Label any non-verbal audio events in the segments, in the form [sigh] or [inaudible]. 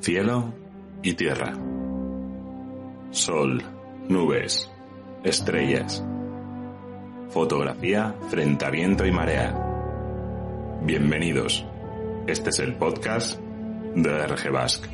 cielo y tierra. Sol, nubes, estrellas. Fotografía frente a viento y marea. Bienvenidos. Este es el podcast de RG Basque.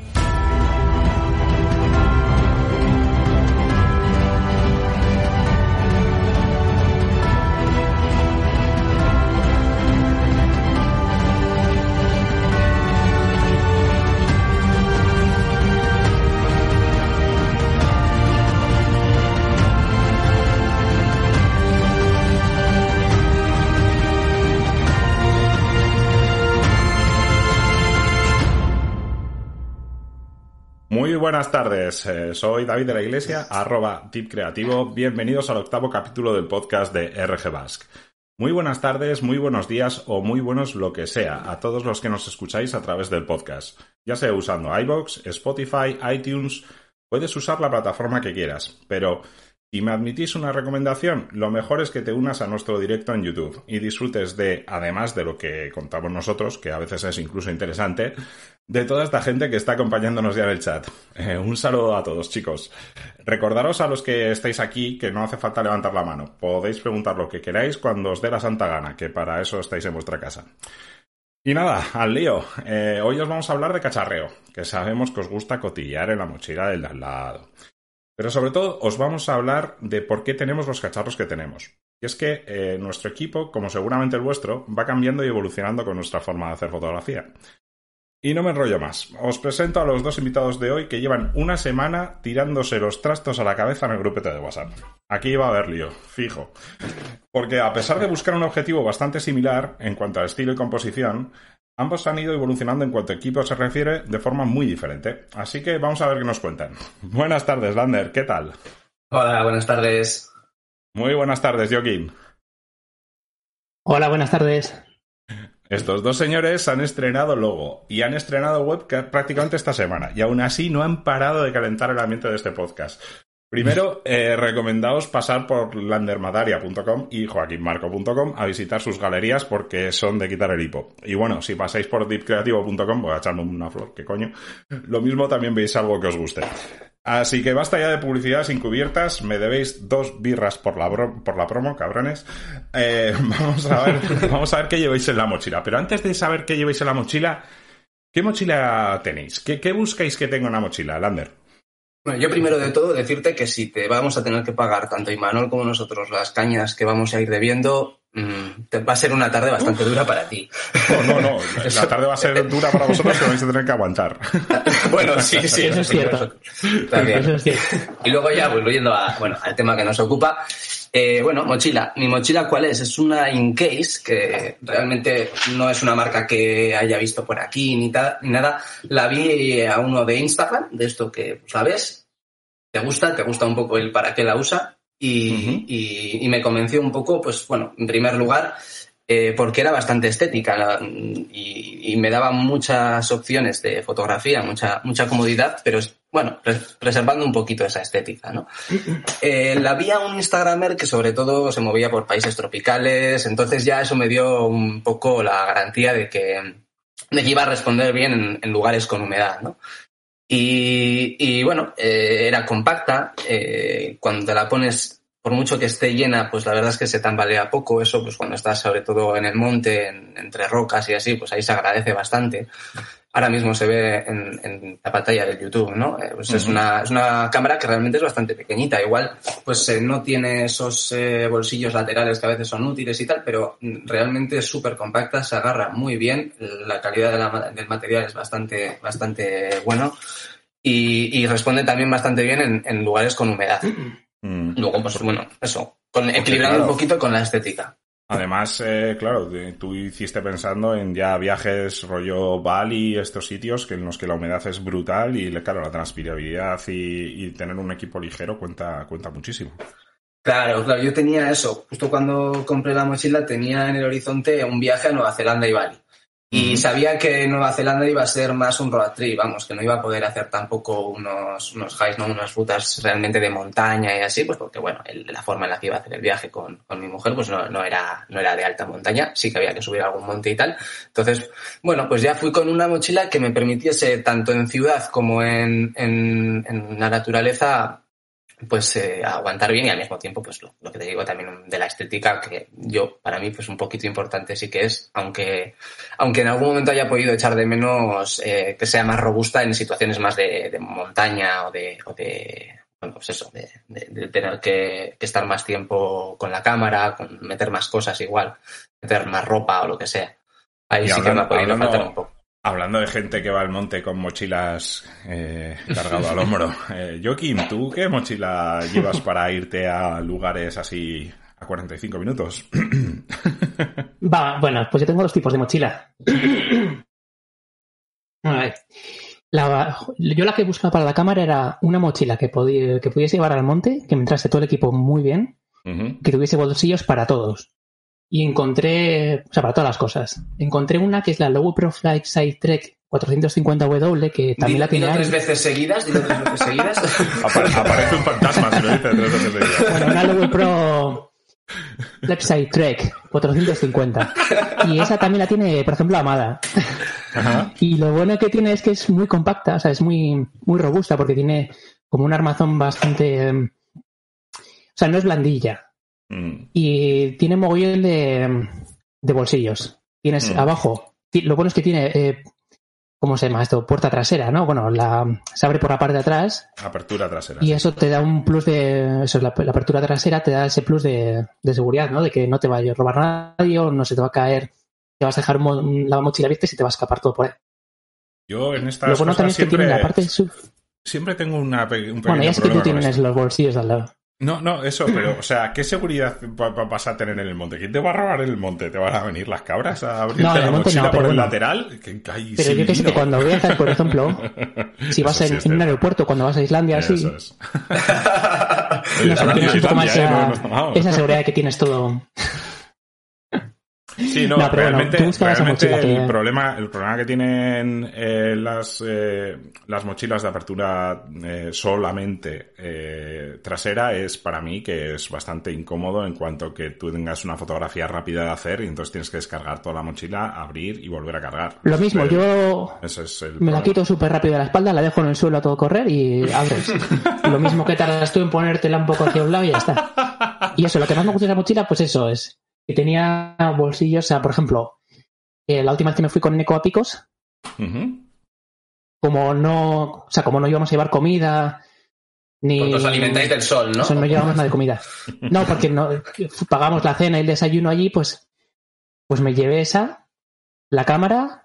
Buenas tardes, eh, soy David de la Iglesia, arroba Tip Creativo. Bienvenidos al octavo capítulo del podcast de RG Basque. Muy buenas tardes, muy buenos días o muy buenos lo que sea a todos los que nos escucháis a través del podcast. Ya sea usando iBox, Spotify, iTunes, puedes usar la plataforma que quieras, pero si me admitís una recomendación, lo mejor es que te unas a nuestro directo en YouTube y disfrutes de, además de lo que contamos nosotros, que a veces es incluso interesante, de toda esta gente que está acompañándonos ya en el chat. Eh, un saludo a todos, chicos. Recordaros a los que estáis aquí que no hace falta levantar la mano. Podéis preguntar lo que queráis cuando os dé la santa gana, que para eso estáis en vuestra casa. Y nada, al lío. Eh, hoy os vamos a hablar de cacharreo, que sabemos que os gusta cotillar en la mochila del de al lado. Pero sobre todo os vamos a hablar de por qué tenemos los cacharros que tenemos. Y es que eh, nuestro equipo, como seguramente el vuestro, va cambiando y evolucionando con nuestra forma de hacer fotografía. Y no me enrollo más. Os presento a los dos invitados de hoy que llevan una semana tirándose los trastos a la cabeza en el grupete de WhatsApp. Aquí va a haber lío, fijo. Porque a pesar de buscar un objetivo bastante similar en cuanto a estilo y composición, Ambos han ido evolucionando en cuanto a equipo se refiere de forma muy diferente. Así que vamos a ver qué nos cuentan. [laughs] Buenas tardes, Lander, ¿qué tal? Hola, buenas tardes. Muy buenas tardes, Joaquín. Hola, buenas tardes. Estos dos señores han estrenado logo y han estrenado web prácticamente esta semana y aún así no han parado de calentar el ambiente de este podcast. Primero, eh, recomendaos pasar por landermadaria.com y joaquinmarco.com a visitar sus galerías porque son de quitar el hipo. Y bueno, si pasáis por deepcreativo.com, voy a echarme una flor, qué coño. Lo mismo también veis algo que os guste. Así que basta ya de publicidades encubiertas, me debéis dos birras por la, por la promo, cabrones. Eh, [laughs] vamos, a ver, [laughs] vamos a ver qué lleváis en la mochila. Pero antes de saber qué lleváis en la mochila, ¿qué mochila tenéis? ¿Qué, qué buscáis que tenga una mochila, Lander? Bueno, yo primero de todo decirte que si te vamos a tener que pagar tanto Imanol como nosotros las cañas que vamos a ir debiendo, mm, te va a ser una tarde bastante dura para ti. No, no, no. La tarde va a ser dura para vosotros que vais a tener que aguantar. [laughs] bueno, sí, sí. Eso es cierto. También. Eso es cierto. Y luego ya, volviendo a, bueno, al tema que nos ocupa, eh, bueno, mochila. Mi mochila, ¿cuál es? Es una Incase, que realmente no es una marca que haya visto por aquí ni, ni nada. La vi a uno de Instagram, de esto que sabes. Te gusta, te gusta un poco el para qué la usa. Y, y, y me convenció un poco, pues bueno, en primer lugar, eh, porque era bastante estética y, y, me daba muchas opciones de fotografía, mucha, mucha comodidad, pero bueno, preservando un poquito esa estética, ¿no? Eh, la vi a un Instagramer que sobre todo se movía por países tropicales, entonces ya eso me dio un poco la garantía de que, de que iba a responder bien en, lugares con humedad, ¿no? Y, y bueno, eh, era compacta, eh, cuando te la pones por mucho que esté llena, pues la verdad es que se tambalea poco. Eso, pues cuando estás sobre todo en el monte, entre rocas y así, pues ahí se agradece bastante. Ahora mismo se ve en, en la pantalla de YouTube, ¿no? Eh, pues es, una, es una cámara que realmente es bastante pequeñita. Igual, pues eh, no tiene esos eh, bolsillos laterales que a veces son útiles y tal, pero realmente es súper compacta, se agarra muy bien. La calidad de la, del material es bastante, bastante bueno. Y, y responde también bastante bien en, en lugares con humedad. Mm. Luego, pues bueno, eso, con, equilibrando claro. un poquito con la estética. Además, eh, claro, tú hiciste pensando en ya viajes rollo Bali, estos sitios que en los que la humedad es brutal y, claro, la transpirabilidad y, y tener un equipo ligero cuenta, cuenta muchísimo. Claro, claro, yo tenía eso. Justo cuando compré la mochila tenía en el horizonte un viaje a Nueva Zelanda y Bali. Y sabía que Nueva Zelanda iba a ser más un road trip, vamos, que no iba a poder hacer tampoco unos, unos highs, ¿no? unas rutas realmente de montaña y así, pues porque, bueno, el, la forma en la que iba a hacer el viaje con, con mi mujer, pues no, no, era, no era de alta montaña, sí que había que subir algún monte y tal. Entonces, bueno, pues ya fui con una mochila que me permitiese, tanto en ciudad como en, en, en la naturaleza, pues eh, aguantar bien y al mismo tiempo pues lo, lo, que te digo también de la estética que yo para mí pues un poquito importante sí que es aunque aunque en algún momento haya podido echar de menos eh, que sea más robusta en situaciones más de, de montaña o de, o de bueno pues eso de, de tener que, que, estar más tiempo con la cámara con meter más cosas igual meter más ropa o lo que sea. Ahí y sí hablando, que me ha podido hablando, faltar un poco Hablando de gente que va al monte con mochilas eh, cargado al hombro, [laughs] eh, Joaquín, ¿tú qué mochila llevas para irte a lugares así a 45 minutos? [clears throat] Va, bueno, pues yo tengo dos tipos de mochila. [clears throat] A ver. La, yo la que buscaba para la cámara era una mochila que, podía, que pudiese llevar al monte, que me entrase todo el equipo muy bien, uh -huh. que tuviese bolsillos para todos y encontré, o sea, para todas las cosas. Encontré una que es la Low Pro Flight Side Trek 450W, que también dilo, la tiene. Dilo tres veces seguidas, dilo tres veces seguidas. [laughs] Apare aparece un fantasma si lo dice tres veces seguidas. Bueno, una Low Pro Left Side Trek 450. Y esa también la tiene, por ejemplo, Amada. Ajá. Y lo bueno que tiene es que es muy compacta, o sea, es muy, muy robusta porque tiene como un armazón bastante. O sea, no es blandilla. Mm. Y tiene mogollón de, de bolsillos. Tienes mm. abajo. Lo bueno es que tiene. Eh, ¿Cómo se llama esto? Puerta trasera, ¿no? Bueno, la, se abre por la parte de atrás. Apertura trasera. Y eso te da un plus de. Eso, la, la apertura trasera te da ese plus de, de, seguridad, ¿no? De que no te va a robar nadie o no se te va a caer. Te vas a dejar mo la mochila vista y se te va a escapar todo por ahí. Yo en estas Lo bueno también siempre, es que tiene la parte. Sub... Siempre tengo una, un pequeño Bueno, ya sé que tú tienes los bolsillos al lado. No, no, eso, pero, o sea, ¿qué seguridad vas a tener en el monte? ¿Quién te va a robar en el monte? ¿Te van a venir las cabras a abrirte no, la mochila no, por el bueno. lateral? Que, ay, pero yo que sé que cuando viajas, por ejemplo, [laughs] si vas en, un aeropuerto, cuando vas a Islandia, así, Eso es. [laughs] no Islandia, esa, ¿eh? Esa seguridad que tienes todo. Sí, no, No, pero bueno, realmente, tú buscabas esa realmente el, que- problema, el problema que tienen eh, las, eh, las mochilas de apertura eh, solamente eh, trasera es para mí que es bastante incómodo en cuanto que tú tengas una fotografía rápida de hacer y entonces tienes que descargar toda la mochila, abrir y volver a cargar. Lo mismo, yo ese es el me la quito súper rápido de la espalda, la dejo en el suelo a todo correr y abres. [laughs] lo mismo que tardas tú en ponértela un poco hacia un lado y ya está. Y eso, lo que más me gusta de la mochila, pues eso es que tenía bolsillos, o sea, por ejemplo, eh, la última vez que me fui con Neko a Picos, como no, o sea, como no íbamos a llevar comida, ni... Porque os alimentáis del sol, ¿no? Eso, no llevamos nada de comida. [laughs] No, porque no, pagamos la cena y el desayuno allí, pues, pues me llevé esa, la cámara.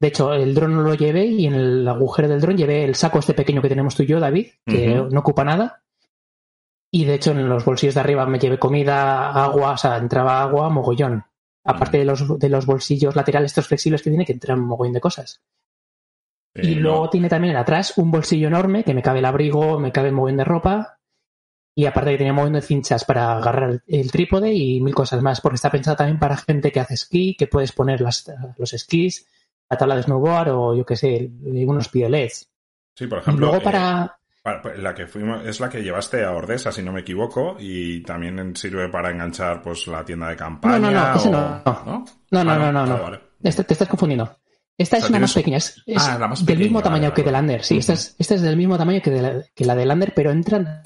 De hecho, el dron no lo llevé y en el agujero del dron llevé el saco este pequeño que tenemos tú y yo, David, que no ocupa nada. Y de hecho, en los bolsillos de arriba me llevé comida, agua, o sea, entraba agua, mogollón. Aparte de los, de los bolsillos laterales estos flexibles que tiene, que entran mogollón de cosas. Y Eh, luego no. tiene también atrás un bolsillo enorme que me cabe el abrigo, me cabe el mogollón de ropa. Y aparte que tenía un mogollón de cinchas para agarrar el trípode y mil cosas más. Porque está pensado también para gente que hace esquí, que puedes poner las, los esquís, la tabla de snowboard o yo qué sé, unos piolets. Sí, por ejemplo. Luego eh, para... la que fuimos, es la que llevaste a Ordesa, si no me equivoco, y también sirve para enganchar pues la tienda de campaña. No, no, no, o- no. ¿no? No, no, Ah, no, no, vale, no. vale. Este- te estás confundiendo. Esta O es una más pequeña, es, es Ah, la más del mismo pequeña, tamaño vale, que vale. de Lander. Sí, esta, es, esta es del mismo tamaño que, de la, que la de Lander, pero entran,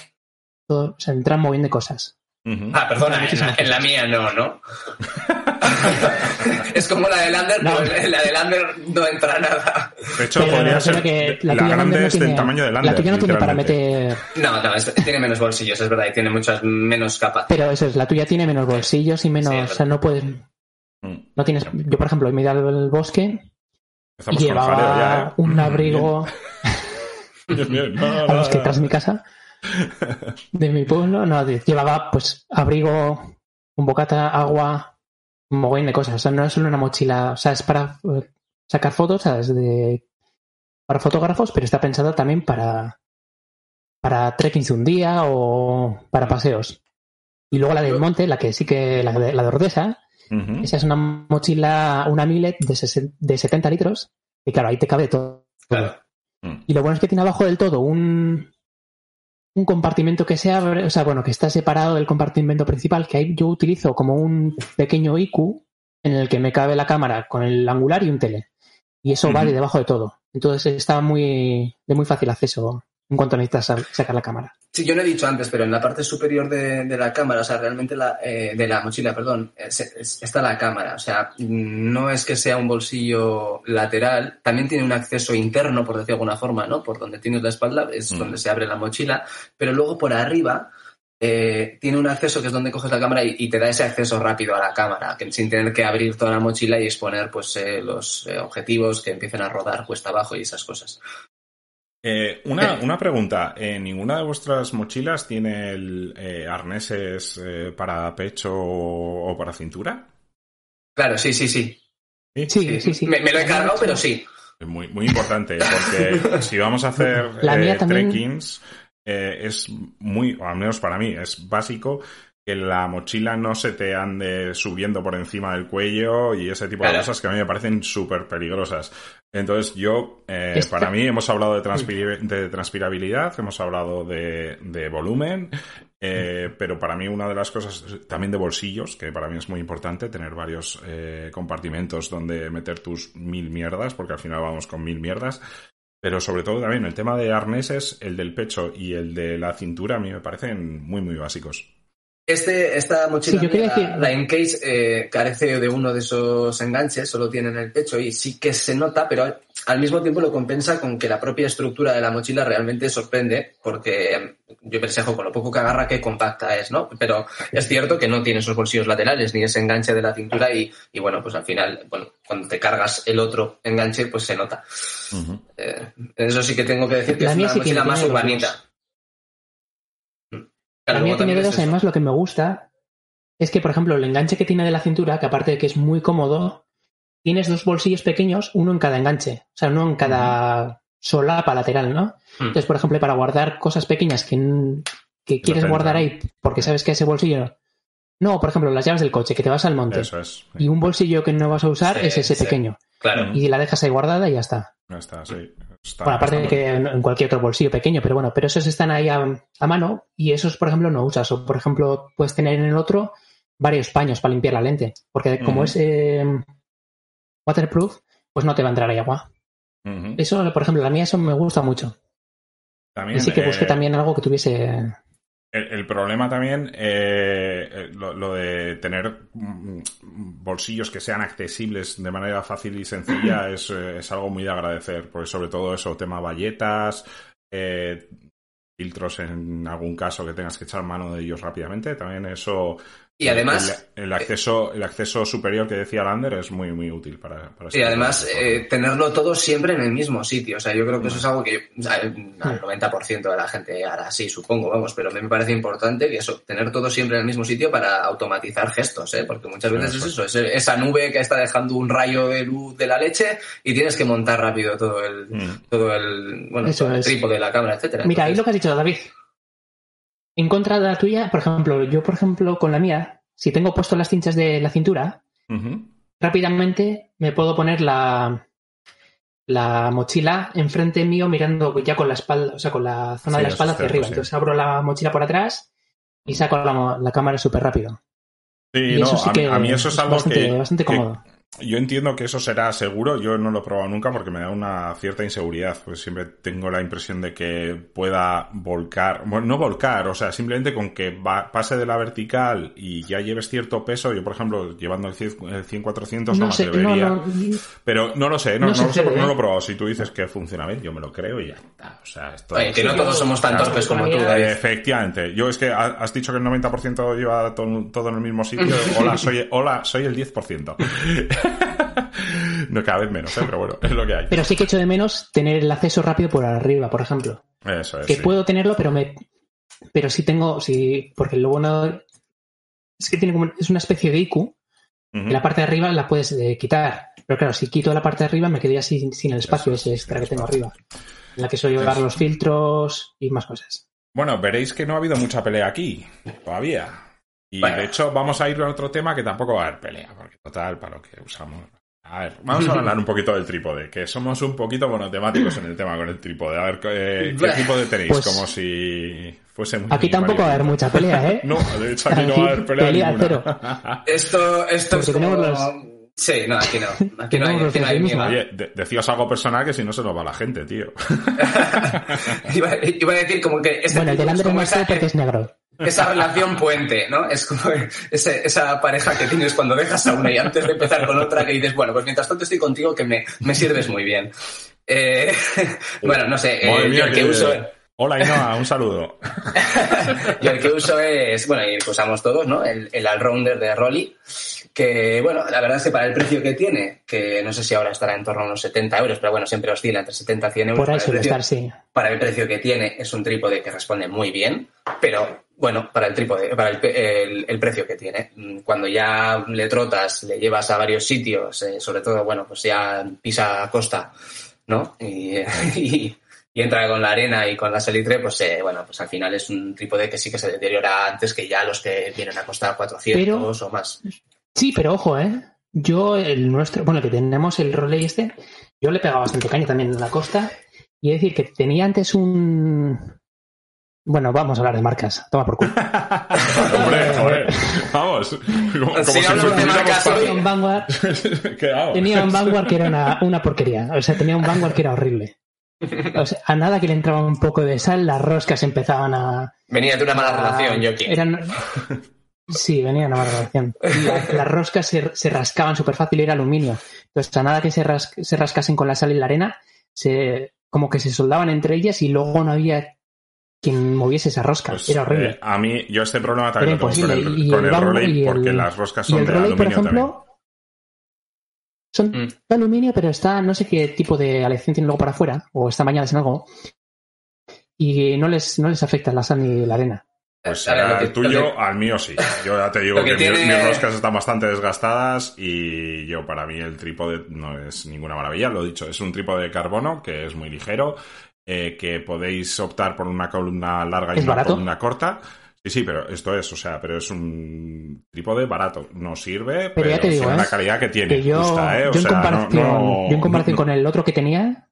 todo- o sea, entran muy bien de cosas. Ujú. Ah, perdona, en la, en la mía no, ¿no? [laughs] [laughs] es como la de Lander, No. la de Lander no entra nada. De hecho, Pero podría ser. que la la tuya grande no es tiene, del tamaño de Lander. La tuya no tiene para meter. No, no, es- tiene menos bolsillos, es verdad, y tiene muchas menos capas. Pero eso es, la tuya tiene menos bolsillos y menos. Sí, o sea, no puedes. Mm. No tienes. Yo, por ejemplo, me he ido al bosque y llevaba ya, ¿eh? un abrigo [laughs] Bien, bien. No, a los que tras mi casa, [laughs] de mi pueblo. No, llevaba pues abrigo, un bocata, agua, un mogollón de cosas. O sea, no es solo una mochila. O sea, es para eh, sacar fotos, ¿sabes? De, para fotógrafos, pero está pensada también para, para trekking de un día o para paseos. Y luego la del monte, la que sí que, la de, la de Ordesa, Esa es una mochila, una millet de, de 70 litros, y claro, ahí te cabe todo. Mm. Y lo bueno es que tiene abajo del todo un, un compartimento que se abre, o sea, bueno, que está separado del compartimento principal, que ahí yo utilizo como un pequeño IQ en el que me cabe la cámara con el angular y un tele. Y eso vale debajo de todo. Entonces está muy, de muy fácil acceso en cuanto necesitas sacar la cámara. Sí, yo lo he dicho antes, pero en la parte superior de, la cámara, o sea, realmente la, eh, de la mochila, perdón, está la cámara. O sea, no es que sea un bolsillo lateral, también tiene un acceso interno, por decir de alguna forma, ¿no? Por donde tienes la espalda, es mm. donde se abre la mochila, pero luego por arriba eh, tiene un acceso que es donde coges la cámara y, te da ese acceso rápido a la cámara, que, sin tener que abrir toda la mochila y exponer pues eh, los objetivos que empiecen a rodar cuesta abajo y esas cosas. Eh, una, [laughs] una, pregunta. ¿En eh, ninguna de vuestras mochilas tiene el, eh, arneses para pecho o, para cintura? Claro, sí, sí, sí. Sí, sí, sí. Me, lo he cargado, pero sí. Es muy, muy importante, porque [laughs] si vamos a hacer trekkings, es muy, o al menos para mí, es básico que la mochila no se te ande subiendo por encima del cuello y ese tipo de cosas que a mí me parecen súper peligrosas. Entonces yo, eh, para mí hemos hablado de, de transpirabilidad, hemos hablado de, volumen, eh, pero para mí una de las cosas también de bolsillos, que para mí es muy importante tener varios eh, compartimentos donde meter tus mil mierdas, porque al final vamos con mil mierdas. Pero sobre todo también el tema de arneses, el del pecho y el de la cintura, a mí me parecen muy, muy básicos. Este, esta mochila, la, Encase, eh, carece de uno de esos enganches, solo tiene en el pecho y sí que se nota, pero al mismo tiempo lo compensa con que la propia estructura de la mochila realmente sorprende, porque yo pensé, con lo poco que agarra, qué compacta es, ¿no? Pero es cierto que no tiene esos bolsillos laterales ni ese enganche de la cintura y, bueno, pues al final, bueno, cuando te cargas el otro enganche, pues se nota. Eh, eso sí que tengo que decir que es una mochila más urbanita. A mí dedos, además, lo que me gusta es que, por ejemplo, el enganche que tiene de la cintura, que aparte de que es muy cómodo, tienes dos bolsillos pequeños, uno en cada enganche, o sea, uno en cada solapa lateral, ¿no? Hmm. Entonces, por ejemplo, para guardar cosas pequeñas que, que quieres guardar ahí porque sabes que ese bolsillo. No, por ejemplo, las llaves del coche, que te vas al monte. Eso es. Y un bolsillo que no vas a usar es ese pequeño. Claro. Y la dejas ahí guardada y ya está. Ya está, sí bueno, aparte de que en cualquier otro bolsillo pequeño, pero bueno, pero esos están ahí a, mano y esos, por ejemplo, no usas. O, por ejemplo, puedes tener en el otro varios paños para limpiar la lente. Porque como es eh, waterproof, pues no te va a entrar ahí agua. Eso, por ejemplo, la mía, eso me gusta mucho. y sí que busqué eh, también algo que tuviese el, problema también, eh, eh, lo, de tener mm, bolsillos que sean accesibles de manera fácil y sencilla [clears throat] es, eh, es algo muy de agradecer, porque sobre todo eso, tema valletas, filtros en algún caso que tengas que echar mano de ellos rápidamente, también eso y además... El, acceso, el acceso superior que decía Lander es muy, muy útil para... para y además eh, tenerlo todo siempre en el mismo sitio. O sea, yo creo que eso es algo que al 90% de la gente hará así, supongo, vamos, pero a mí me parece importante que eso, tener todo siempre en el mismo sitio para automatizar gestos, ¿eh? Porque muchas veces es eso, es esa nube que está dejando un rayo de luz de la leche y tienes que montar rápido todo el, mm. todo el, bueno, el trípode de la cámara, etcétera. Mira, ahí lo que has dicho, David. En contra de la tuya, por ejemplo, yo, por ejemplo, con la mía, si tengo puesto las cinchas de la cintura, rápidamente me puedo poner la, la mochila enfrente mío mirando ya con la espalda, o sea, con la zona de la espalda hacia arriba. Entonces abro la mochila por atrás y saco la, cámara súper rápido. Sí, no, a, mí eso es algo que, bastante cómodo. Yo entiendo que eso será seguro, yo no lo he probado nunca porque me da una cierta inseguridad, pues siempre tengo la impresión de que pueda volcar, bueno, no volcar, o sea, simplemente con que pase de la vertical y ya lleves cierto peso, yo por ejemplo, llevando el 100-400 no, me atrevería, pero no lo sé, no, sé, porque no lo he probado, si tú dices que funciona bien, yo me lo creo y ya está, o sea, esto Oye, que no todos somos tan torpes como tú, Efectivamente, yo es que has dicho que el 90% lleva todo, en el mismo sitio, [laughs] hola, soy, hola, soy el 10%. [laughs] no cada vez menos, ¿eh? pero bueno, es lo que hay. Pero sí que echo de menos tener el acceso rápido por arriba, por ejemplo. Eso es. Que puedo tenerlo, pero me. Pero sí tengo. Sí, porque lo bueno. Es que tiene como. Es una especie de IQ. La parte de arriba la puedes eh, quitar. Pero claro, si quito la parte de arriba me quedaría sin, sin el espacio ese extra que tengo arriba. En la que soy llevar los filtros y más cosas. Bueno, veréis que no ha habido mucha pelea aquí. Todavía. Y de hecho vamos a ir a otro tema que tampoco va a haber pelea, porque total, para lo que usamos... A ver, vamos a hablar un poquito del trípode, que somos un poquito monotemáticos en el tema con el trípode. A ver, ¿qué, qué trípode tenéis? Pues- Como si fuese muy... Aquí tampoco va a haber mucha pelea, ¿eh? [laughs] No, de hecho aquí no va a haber pelea, Pelea ninguna. cero. Esto, esto es como... los- Sí, no, aquí no. Aquí no hay, aquí no hay mima. Oye, de- decías algo personal que si no se nos va la gente, tío. [laughs] iba, iba a decir como que este Bueno, el del como no porque es negro. Esa relación puente, ¿no? Es como ese- esa pareja que tienes cuando dejas a una y antes de empezar con otra que dices, bueno, pues mientras tanto estoy contigo que me, me sirves muy bien. Eh, [laughs] bueno, no sé, eh, mía, yo el que que- uso... Hola, Ainhoa, un saludo. [laughs] Yo el que uso es, bueno, y el que usamos todos, ¿no? El, el Allrounder de Rolly, que, bueno, la verdad es que para el precio que tiene, que no sé si ahora estará en torno a unos 70 euros, pero bueno, siempre oscila entre 70 y 100 euros. Por ahí para el suele precio- estar, sí. para el precio que tiene es un trípode que responde muy bien, pero bueno, para el trípode, para el, el- el precio que tiene. Mm, Cuando ya le trotas, le llevas a varios sitios, eh, sobre todo, bueno, pues ya pisa a costa, ¿no? Y, [laughs] y- y entra con la arena y con la salitre, pues eh, bueno, pues al final es un trípode que sí que se deteriora antes que ya los que vienen a costar 400 o más. Sí, pero ojo, ¿eh? Yo, el nuestro, bueno, que tenemos el Roley este, yo le pegaba bastante caña también en la costa. Y es decir, que tenía antes un. Bueno, vamos a hablar de marcas. Toma por culo. [laughs] [laughs] Hombre, joder. Vamos. Como, como Sí, si hablamos de marcas. Tenía un Vanguard, [laughs] tenía un Vanguard que era una, una porquería. O sea, tenía un Vanguard que era horrible. O sea, a nada que le entraba un poco de sal, las roscas empezaban a. Venía de una mala a- relación, Joaquín. Eran. Sí, venía una mala relación. Y la- las roscas se, se rascaban súper fácil y era aluminio. Entonces, a nada que se, ras- se rascasen con la sal y la arena, se, como que se soldaban entre ellas y luego no había quien moviese esa rosca. Pues, era horrible. eh, a mí, yo este problema también Era lo tengo con el, Y con el el Roley y el- porque las roscas y son el de Roley, por aluminio también. ejemplo, son Mm. de aluminio, pero está, no sé qué tipo de aleación tiene luego para afuera, o están bañadas en algo, y no les, no les afecta la sal ni la arena. Pues A ver, será lo que- el tuyo, que- al mío sí. Yo ya te [laughs] digo que, que mi- tiene- mis roscas están bastante desgastadas y yo para mí el trípode no es ninguna maravilla. Lo he dicho, es un trípode de carbono que es muy ligero, eh, que podéis optar por una columna larga y ¿Es una barato? columna corta. Sí, sí, pero esto es, o sea, pero es un trípode barato. No sirve, Pero pero, ya te digo, ¿eh? la calidad que tiene. Que yo, justa, ¿eh? Yo en sea, no- comparación, no- yo en comparación con el otro que tenía,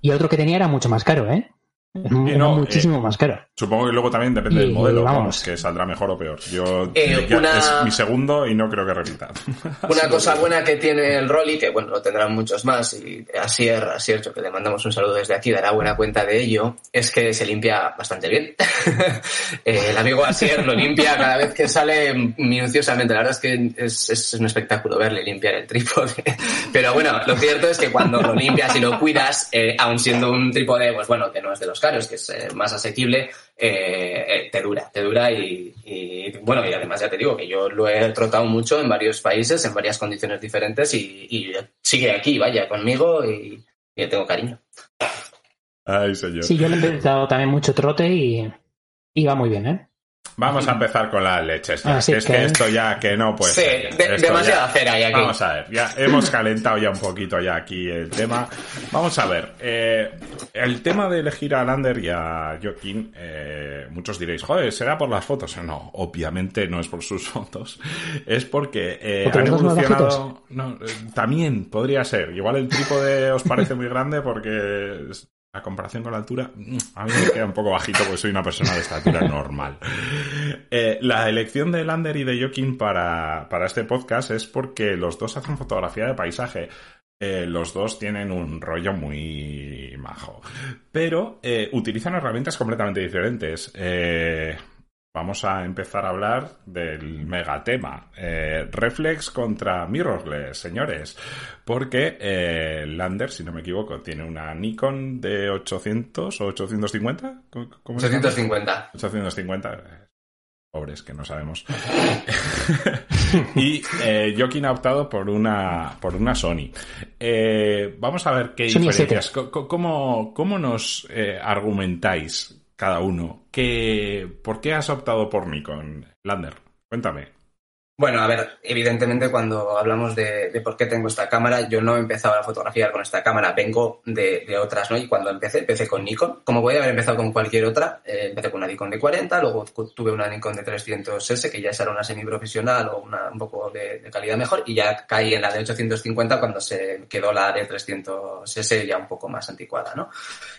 y el otro que tenía era mucho más caro, ¿eh? Era no, muchísimo más caro. Supongo que luego también depende Y, del modelo, vamos. vamos, que saldrá mejor o peor. Yo Eh, ya una- es mi segundo y no creo que repita. [laughs] Una cosa buena que tiene el Rolly, que bueno, lo tendrán muchos más, y Asier, Asier, que le mandamos un saludo desde aquí, dará buena cuenta de ello, es que se limpia bastante bien. [laughs] Eh, el amigo Asier lo limpia cada vez que sale minuciosamente. La verdad es que es, es un espectáculo verle limpiar el trípode. [laughs] Pero bueno, lo cierto es que cuando lo limpias y lo cuidas, eh, aun siendo un trípode, pues bueno, que no es de los caros, que es eh, más asequible, eh, eh, te dura, te dura y, y, bueno, y además ya te digo que yo lo he trotado mucho en varios países, en varias condiciones diferentes y, y sigue aquí, vaya, conmigo y, y le tengo cariño. Ay, señor. Sí, yo le he dado también mucho trote y, y va muy bien, ¿eh? Vamos a empezar con las leches. ya, Así que es que- que esto ya que no puede Sí, ser. de- demasiada ya- cera hay aquí. Vamos a ver, ya hemos calentado ya un poquito ya aquí el tema. Vamos a ver, eh, el tema de elegir a Lander y a Joaquín, eh, muchos diréis, joder, ¿será por las fotos? No, obviamente no es por sus [laughs] fotos, es porque eh, ¿Porque han evolucionado... No, eh, también podría ser, igual el trípode os parece muy grande porque... la comparación con la altura, mm, a mí me queda un poco bajito porque soy una persona de estatura normal. Eh, la elección de Lander y de Joaquín para, para este podcast es porque los dos hacen fotografía de paisaje. Eh, los dos tienen un rollo muy majo. Pero eh, utilizan herramientas completamente diferentes. Eh, vamos a empezar a hablar del megatema. Eh, Reflex contra Mirrorless, señores. Porque eh, Lander, si no me equivoco, tiene una Nikon de 800 o 850. ¿Cómo- cómo se llama? 850. 850. Pobres que no sabemos. [laughs] y eh, Joaquín ha optado por una, por una Sony. Eh, vamos a ver qué Sony diferencias. ¿Cómo, cómo nos eh, argumentáis cada uno? ¿Qué, ¿Por qué has optado por Nikon, Lander? Cuéntame. Bueno, a ver, evidentemente cuando hablamos de, por qué tengo esta cámara, yo no he empezado a fotografiar con esta cámara, vengo de, otras, ¿no? Y cuando empecé, empecé con Nikon. Como podía haber empezado con cualquier otra, eh, empecé con una Nikon de 40, luego tuve una Nikon de 300S, que ya era una semiprofesional o una, un poco de, calidad mejor, y ya caí en la de 850 cuando se quedó la de 300S ya un poco más anticuada, ¿no?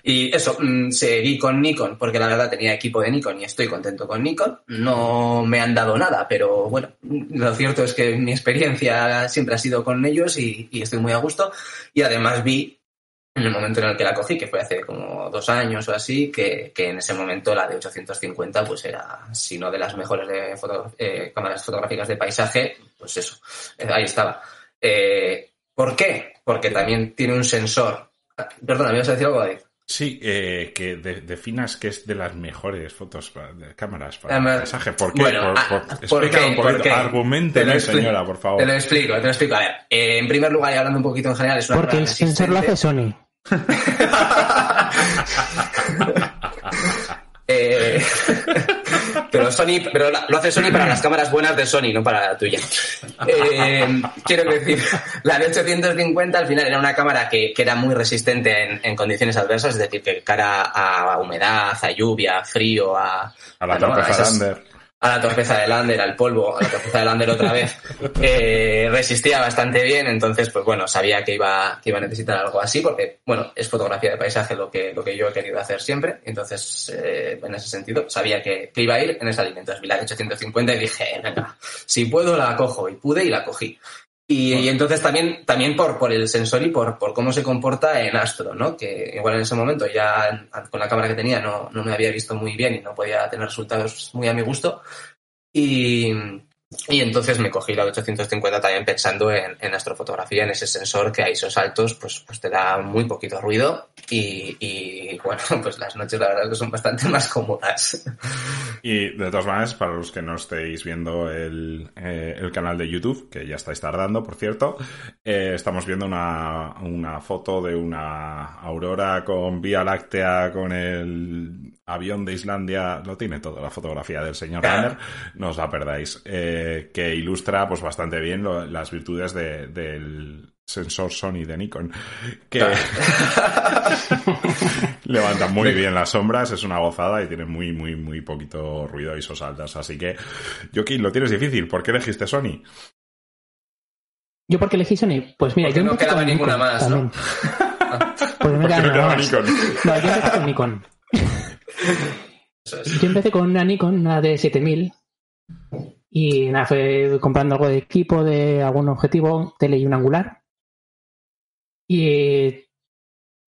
Y eso, mm, seguí con Nikon, porque la verdad tenía equipo de Nikon y estoy contento con Nikon. No me han dado nada, pero bueno, lo cierto es que mi experiencia siempre ha sido con ellos y, estoy muy a gusto. Y además vi en el momento en el que la cogí, que fue hace como dos años o así, que, en ese momento la de 850 pues era, si no de las mejores de eh, cámaras fotográficas de paisaje, pues eso, eh, ahí estaba. Eh, ¿Por qué? Porque también tiene un sensor. Perdona, ¿me vas a decir algo, David? Sí, eh, que definas que es de las mejores fotos de cámaras para el mensaje. ¿Por qué? Bueno, por, Argumenteme, señora, por favor. Te lo explico, te lo explico. A ver, eh, en primer lugar, y hablando un poquito en general, es una Porque el sensor lo hace Sony. [laughs] eh, [laughs] pero Sony, pero lo hace Sony para las cámaras buenas de Sony, no para la tuya. Eh, quiero decir, la de 850 al final era una cámara que, que era muy resistente en, condiciones adversas, es decir, que cara a humedad, a lluvia, a frío, a, a la torpeza a la torpeza de Lander, al polvo, a la torpeza de Lander otra vez, [laughs] eh, resistía bastante bien, entonces, pues bueno, sabía que iba, que iba a necesitar algo así, porque, bueno, es fotografía de paisaje lo que, lo que yo he querido hacer siempre, entonces, eh, en ese sentido, sabía que, que, iba a ir en esa línea. Entonces vi la 850 y dije, venga, si puedo la cojo, y pude y la cogí. Y, entonces también, también por, por el sensor y por, por cómo se comporta en Astro, ¿no? Que igual en ese momento ya con la cámara que tenía no, no me había visto muy bien y no podía tener resultados muy a mi gusto. Y, y entonces me cogí la 850 también pensando en, en, astrofotografía, en ese sensor que a esos altos pues, pues te da muy poquito ruido y, y, bueno, [laughs] pues las noches la verdad que son bastante [laughs] más cómodas. Y de todas maneras, para los que no estéis viendo el, eh, el canal de YouTube, que ya estáis tardando, por cierto, eh, estamos viendo una, una foto de una aurora con Vía Láctea, con el avión de Islandia, lo tiene todo, la fotografía del señor [laughs] Runner, no os la perdáis. Eh, que ilustra pues bastante bien las virtudes del sensor Sony de Nikon, que [laughs] levanta muy bien las sombras, es una gozada y tiene muy, muy, muy poquito ruido y sos altas. Así que, Joaquín, lo tienes difícil. ¿Por qué elegiste Sony? ¿Yo por qué elegí Sony? Pues mira, yo no quedaba ninguna más, ¿no? pues me [laughs] quedaba Nikon. No, yo empecé con Nikon. Yo empecé con una Nikon, una de 7000, y nada, fue comprando algo de equipo, de algún objetivo, tele y un angular. Y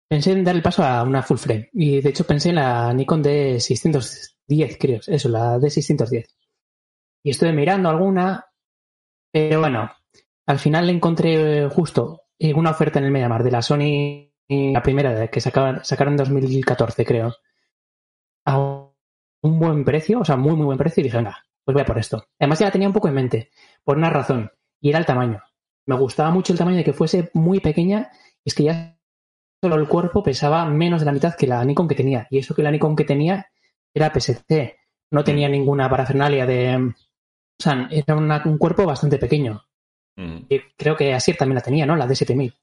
pensé en dar el paso a una full frame. Y de hecho pensé en la Nikon D610, creo. Eso, la D610. Y estuve mirando alguna, pero bueno, al final encontré justo una oferta en el Mediamar de la Sony, la primera que sacaron, sacaron en 2014, creo. Un buen precio, o sea, muy, muy buen precio. Y dije, venga, pues voy a por esto. Además ya la tenía un poco en mente, por una razón, y era el tamaño. Me gustaba mucho el tamaño de que fuese muy pequeña, y es que ya solo el cuerpo pesaba menos de la mitad que la Nikon que tenía. Y eso que la Nikon que tenía era PSC, no tenía ninguna parafernalia de... O sea, era un cuerpo bastante pequeño. Mm. Y creo que así también la tenía, ¿no? La D7000.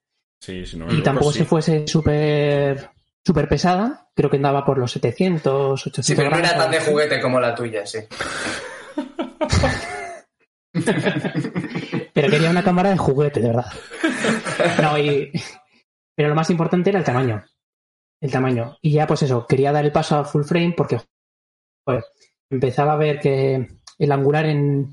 Sí, si no y tampoco se fuese súper súper pesada, creo que andaba por los 700, 800. Sí, pero no era tan de juguete como la tuya, sí. [laughs] Pero quería una cámara de juguete, de verdad. Pero lo más importante era el tamaño. El tamaño. Y ya, pues eso, quería dar el paso a full frame porque empezaba a ver que el angular en,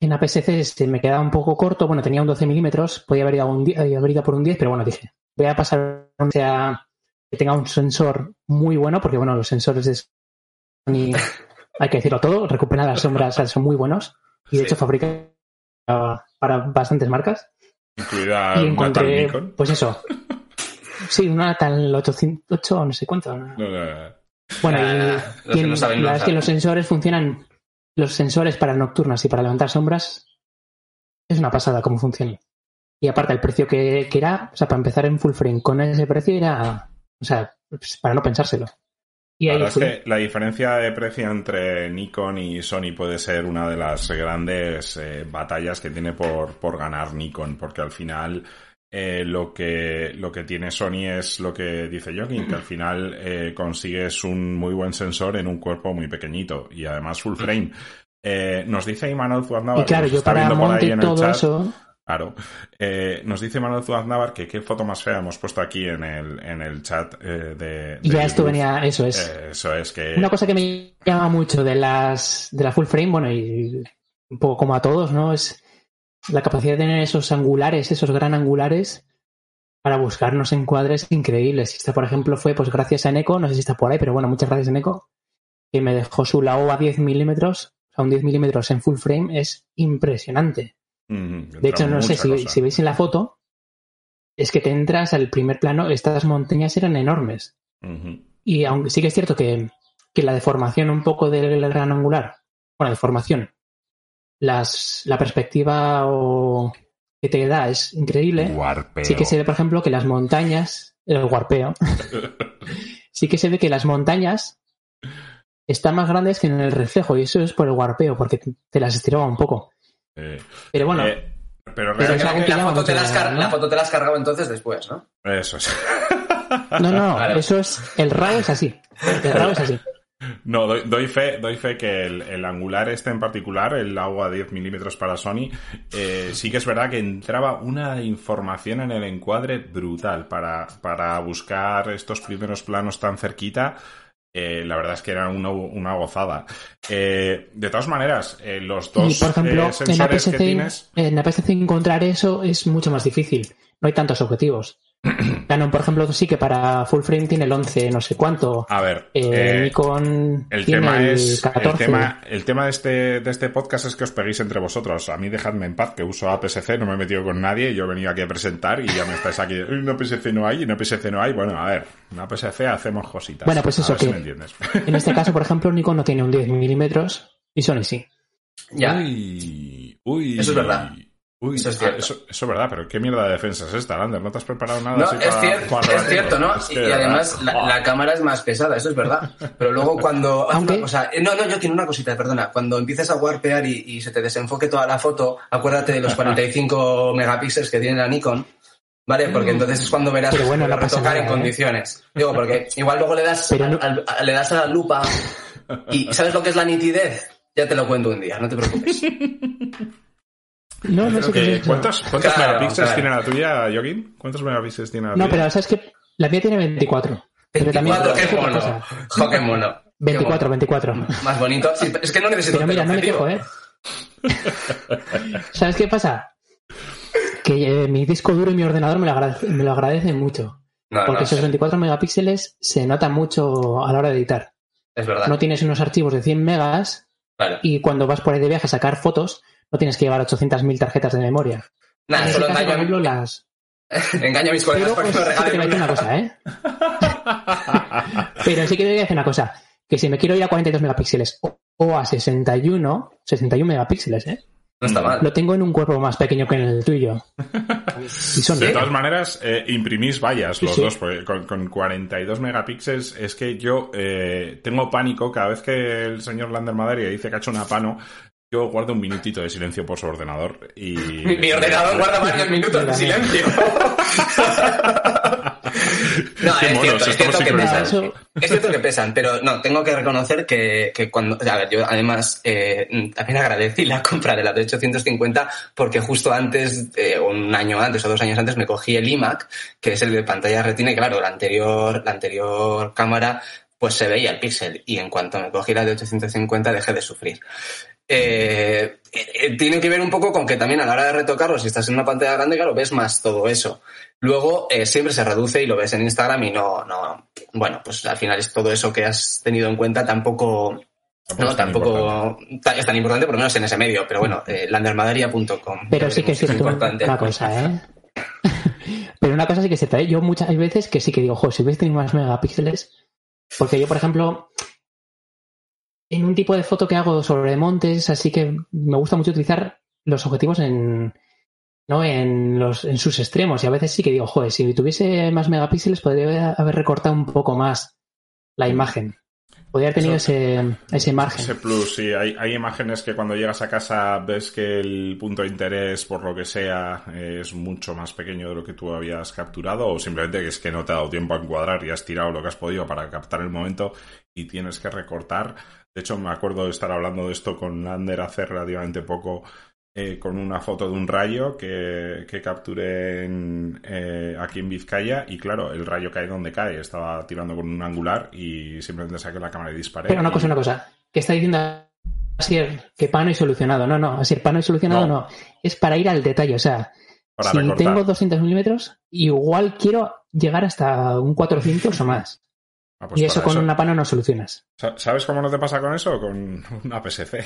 en APS-C se me quedaba un poco corto. Bueno, tenía un 12 milímetros, podía haber ido, un, haber ido por un 10, pero bueno, dije, voy a pasar a tenga un sensor muy bueno, porque bueno, los sensores de Sony [laughs] hay que decirlo todo, recupera las sombras, son muy buenos y de hecho fabrica para bastantes marcas. Incluida y encontré, pues eso. Sí, una tal 808 no sé cuánto. Bueno, y, la verdad es que los sensores funcionan, los sensores para nocturnas y para levantar sombras, es una pasada cómo funcionan. Y aparte el precio que, que, era, o sea, para empezar en full frame con ese precio era, o sea, pues para no pensárselo. Y la es que la diferencia de precio entre Nikon y Sony puede ser una de las grandes eh, batallas que tiene por, por ganar Nikon, porque al final eh, lo, que, lo que tiene Sony es lo que dice Joaquín, que al final eh, consigues un muy buen sensor en un cuerpo muy pequeñito y además full frame. Eh, nos dice Imanol Zuaznavar, y claro, yo está viendo por ahí en el chat, eso... Claro. Eh, nos dice Manuel Zuaznavar que qué foto más fea hemos puesto aquí en el, en el chat eh, de, Ya esto venía, eso es. eso es que... Una cosa que me llama mucho de las de la full frame, bueno, y un poco como a todos, ¿no? Es la capacidad de tener esos angulares, esos gran angulares para buscarnos encuadres increíbles. Esta, por ejemplo, fue pues gracias a Eneco, no sé si está por ahí, pero bueno, muchas gracias a Eneco, que me dejó su lao a 10 milímetros, o sea, un 10 milímetros en full frame es impresionante. De hecho, no sé si, veis en la foto, es que te entras al primer plano, estas montañas eran enormes. Y aunque sí que es cierto que, que la deformación un poco del gran angular, bueno, deformación, las, la perspectiva o que te da es increíble. Sí que se ve, por ejemplo, que las montañas, el guarpeo, [laughs] sí que se ve que las montañas están más grandes que en el reflejo y eso es por el guarpeo, porque te las estiraba un poco. Eh, pero bueno. Eh, pero la, foto te la, has cargado entonces después, ¿no? Eso es. [laughs] No, no, [laughs] eso es. El RAW es así. El RAW es así. [laughs] No, doy, fe, doy fe que el, angular este en particular, el agua 10 milímetros para Sony, eh, sí que es verdad que entraba una información en el encuadre brutal para, para buscar estos primeros planos tan cerquita. Eh, la verdad es que era una, gozada. Eh, de todas maneras, los dos por ejemplo, sensores que tienes... En la PSC encontrar eso es mucho más difícil. No hay tantos objetivos. [clears throat] Canon, por ejemplo, sí que para full frame tiene el 11, no sé cuánto. A ver, eh, Nikon el tema es, El tema, el tema de, este, de este podcast es que os peguéis entre vosotros. A mí dejadme en paz, que uso APS-C, no me he metido con nadie. Yo he venido aquí a presentar y ya me estáis aquí. Una APS-C no hay, una APS-C no hay. Bueno, a ver, una APS-C hacemos cositas. Bueno, pues eso que. en este caso, por ejemplo, Nikon no tiene un 10 milímetros y Sony sí. Ya. Uy, uy. Eso es verdad. Uy, eso es, eso, es verdad, pero qué mierda de defensa es esta, Lander. ¿No te has preparado nada? No, así es, cierto, es cierto, ¿no? y, además la, cámara es más pesada, eso es verdad. Pero luego cuando... O sea, no, no, yo tengo una cosita, perdona. Cuando empiezas a warpear y, se te desenfoque toda la foto, acuérdate de los [laughs] 45 megapíxeles que tiene la Nikon. ¿Vale? Porque entonces es cuando verás pero bueno, retocar en ¿eh? condiciones. Digo, porque igual luego le das, le das a la lupa y ¿sabes lo que es la nitidez? Ya te lo cuento un día, no te preocupes. [laughs] No, no sé qué ¿Cuántos, cuántos megapíxeles tiene la tuya, Joaquín? ¿Cuántos megapíxeles tiene la tuya? No, pero sabes que la mía tiene 24. 24, qué mono. Jo, qué mono. 24, 24. Más bonito. Sí, es que no necesito Pero mira, no me quejo, ¿eh? [laughs] ¿Sabes qué pasa? Que eh, mi disco duro y mi ordenador me lo, agradece, me lo agradecen mucho. porque esos 24 megapíxeles se notan mucho a la hora de editar. Es verdad. No tienes unos archivos de 100 megas y cuando vas por ahí de viaje a sacar fotos, no tienes que llevar 800.000 tarjetas de memoria. Nada, solo engaño, a ejemplo, las... [laughs] engaño a mis colegas Pero, porque pues, sí que te voy a decir una cosa, ¿eh? [laughs] Pero sí que te voy a decir una cosa. Que si me quiero ir a 42 megapíxeles o a 61, 61 megapíxeles, ¿eh? No está mal. Lo tengo en un cuerpo más pequeño que en el tuyo. [laughs] de todas maneras, eh, imprimís vallas los dos, porque con, 42 megapíxeles es que yo eh, tengo pánico cada vez que el señor Lander Madera dice que ha hecho una pano, yo guardo un minutito de silencio por su ordenador y... Mi, ordenador guarda varios minutos de silencio. [laughs] no, es cierto, es cierto, que pesan, es cierto que pesan, pero no, tengo que reconocer que, que cuando... A ver, yo además eh, también agradecí la compra de la de 850 porque justo antes, eh, un año antes o dos años antes, me cogí el iMac, que es el de pantalla retina, y claro, la anterior, la anterior cámara pues se veía el píxel y en cuanto me cogí la de 850 dejé de sufrir. Eh, eh, tiene que ver un poco con que también a la hora de retocarlo, si estás en una pantalla grande, claro, ves más todo eso. Luego eh, siempre se reduce y lo ves en Instagram y no, no, bueno, pues al final es todo eso que has tenido en cuenta tampoco, no, tampoco es tan importante, por lo menos en ese medio, pero bueno, eh, landermaderia.com. Pero sí que es importante. una cosa, ¿eh? [laughs] pero una cosa sí que se trae. Yo muchas veces que sí que digo, joder, si hubiese tenido más megapíxeles, porque yo, por ejemplo, en un tipo de foto que hago sobre montes, así que me gusta mucho utilizar los objetivos en, ¿no? en, los, en sus extremos. Y a veces sí que digo, joder, si tuviese más megapíxeles podría haber recortado un poco más la imagen. Podría haber tenido ese, ese margen. Ese plus, sí. Hay, hay imágenes que cuando llegas a casa ves que el punto de interés, por lo que sea, es mucho más pequeño de lo que tú habías capturado o simplemente que es que no te ha dado tiempo a encuadrar y has tirado lo que has podido para captar el momento y tienes que recortar. De hecho, me acuerdo de estar hablando de esto con Lander hace relativamente poco eh, con una foto de un rayo que, que capturé eh, aquí en Vizcaya y claro, el rayo cae donde cae. Estaba tirando con un angular y simplemente saqué la cámara y disparé. Pero una cosa, una cosa. ¿Qué está diciendo Asier? Que pano y solucionado. No, no, Asier, pano y solucionado no. Es para ir al detalle. O sea, si tengo 200 milímetros, igual quiero llegar hasta un 400 o más. Ah, pues y eso con una pano no solucionas. ¿Sabes cómo no te pasa con eso? Con [laughs] una PSC.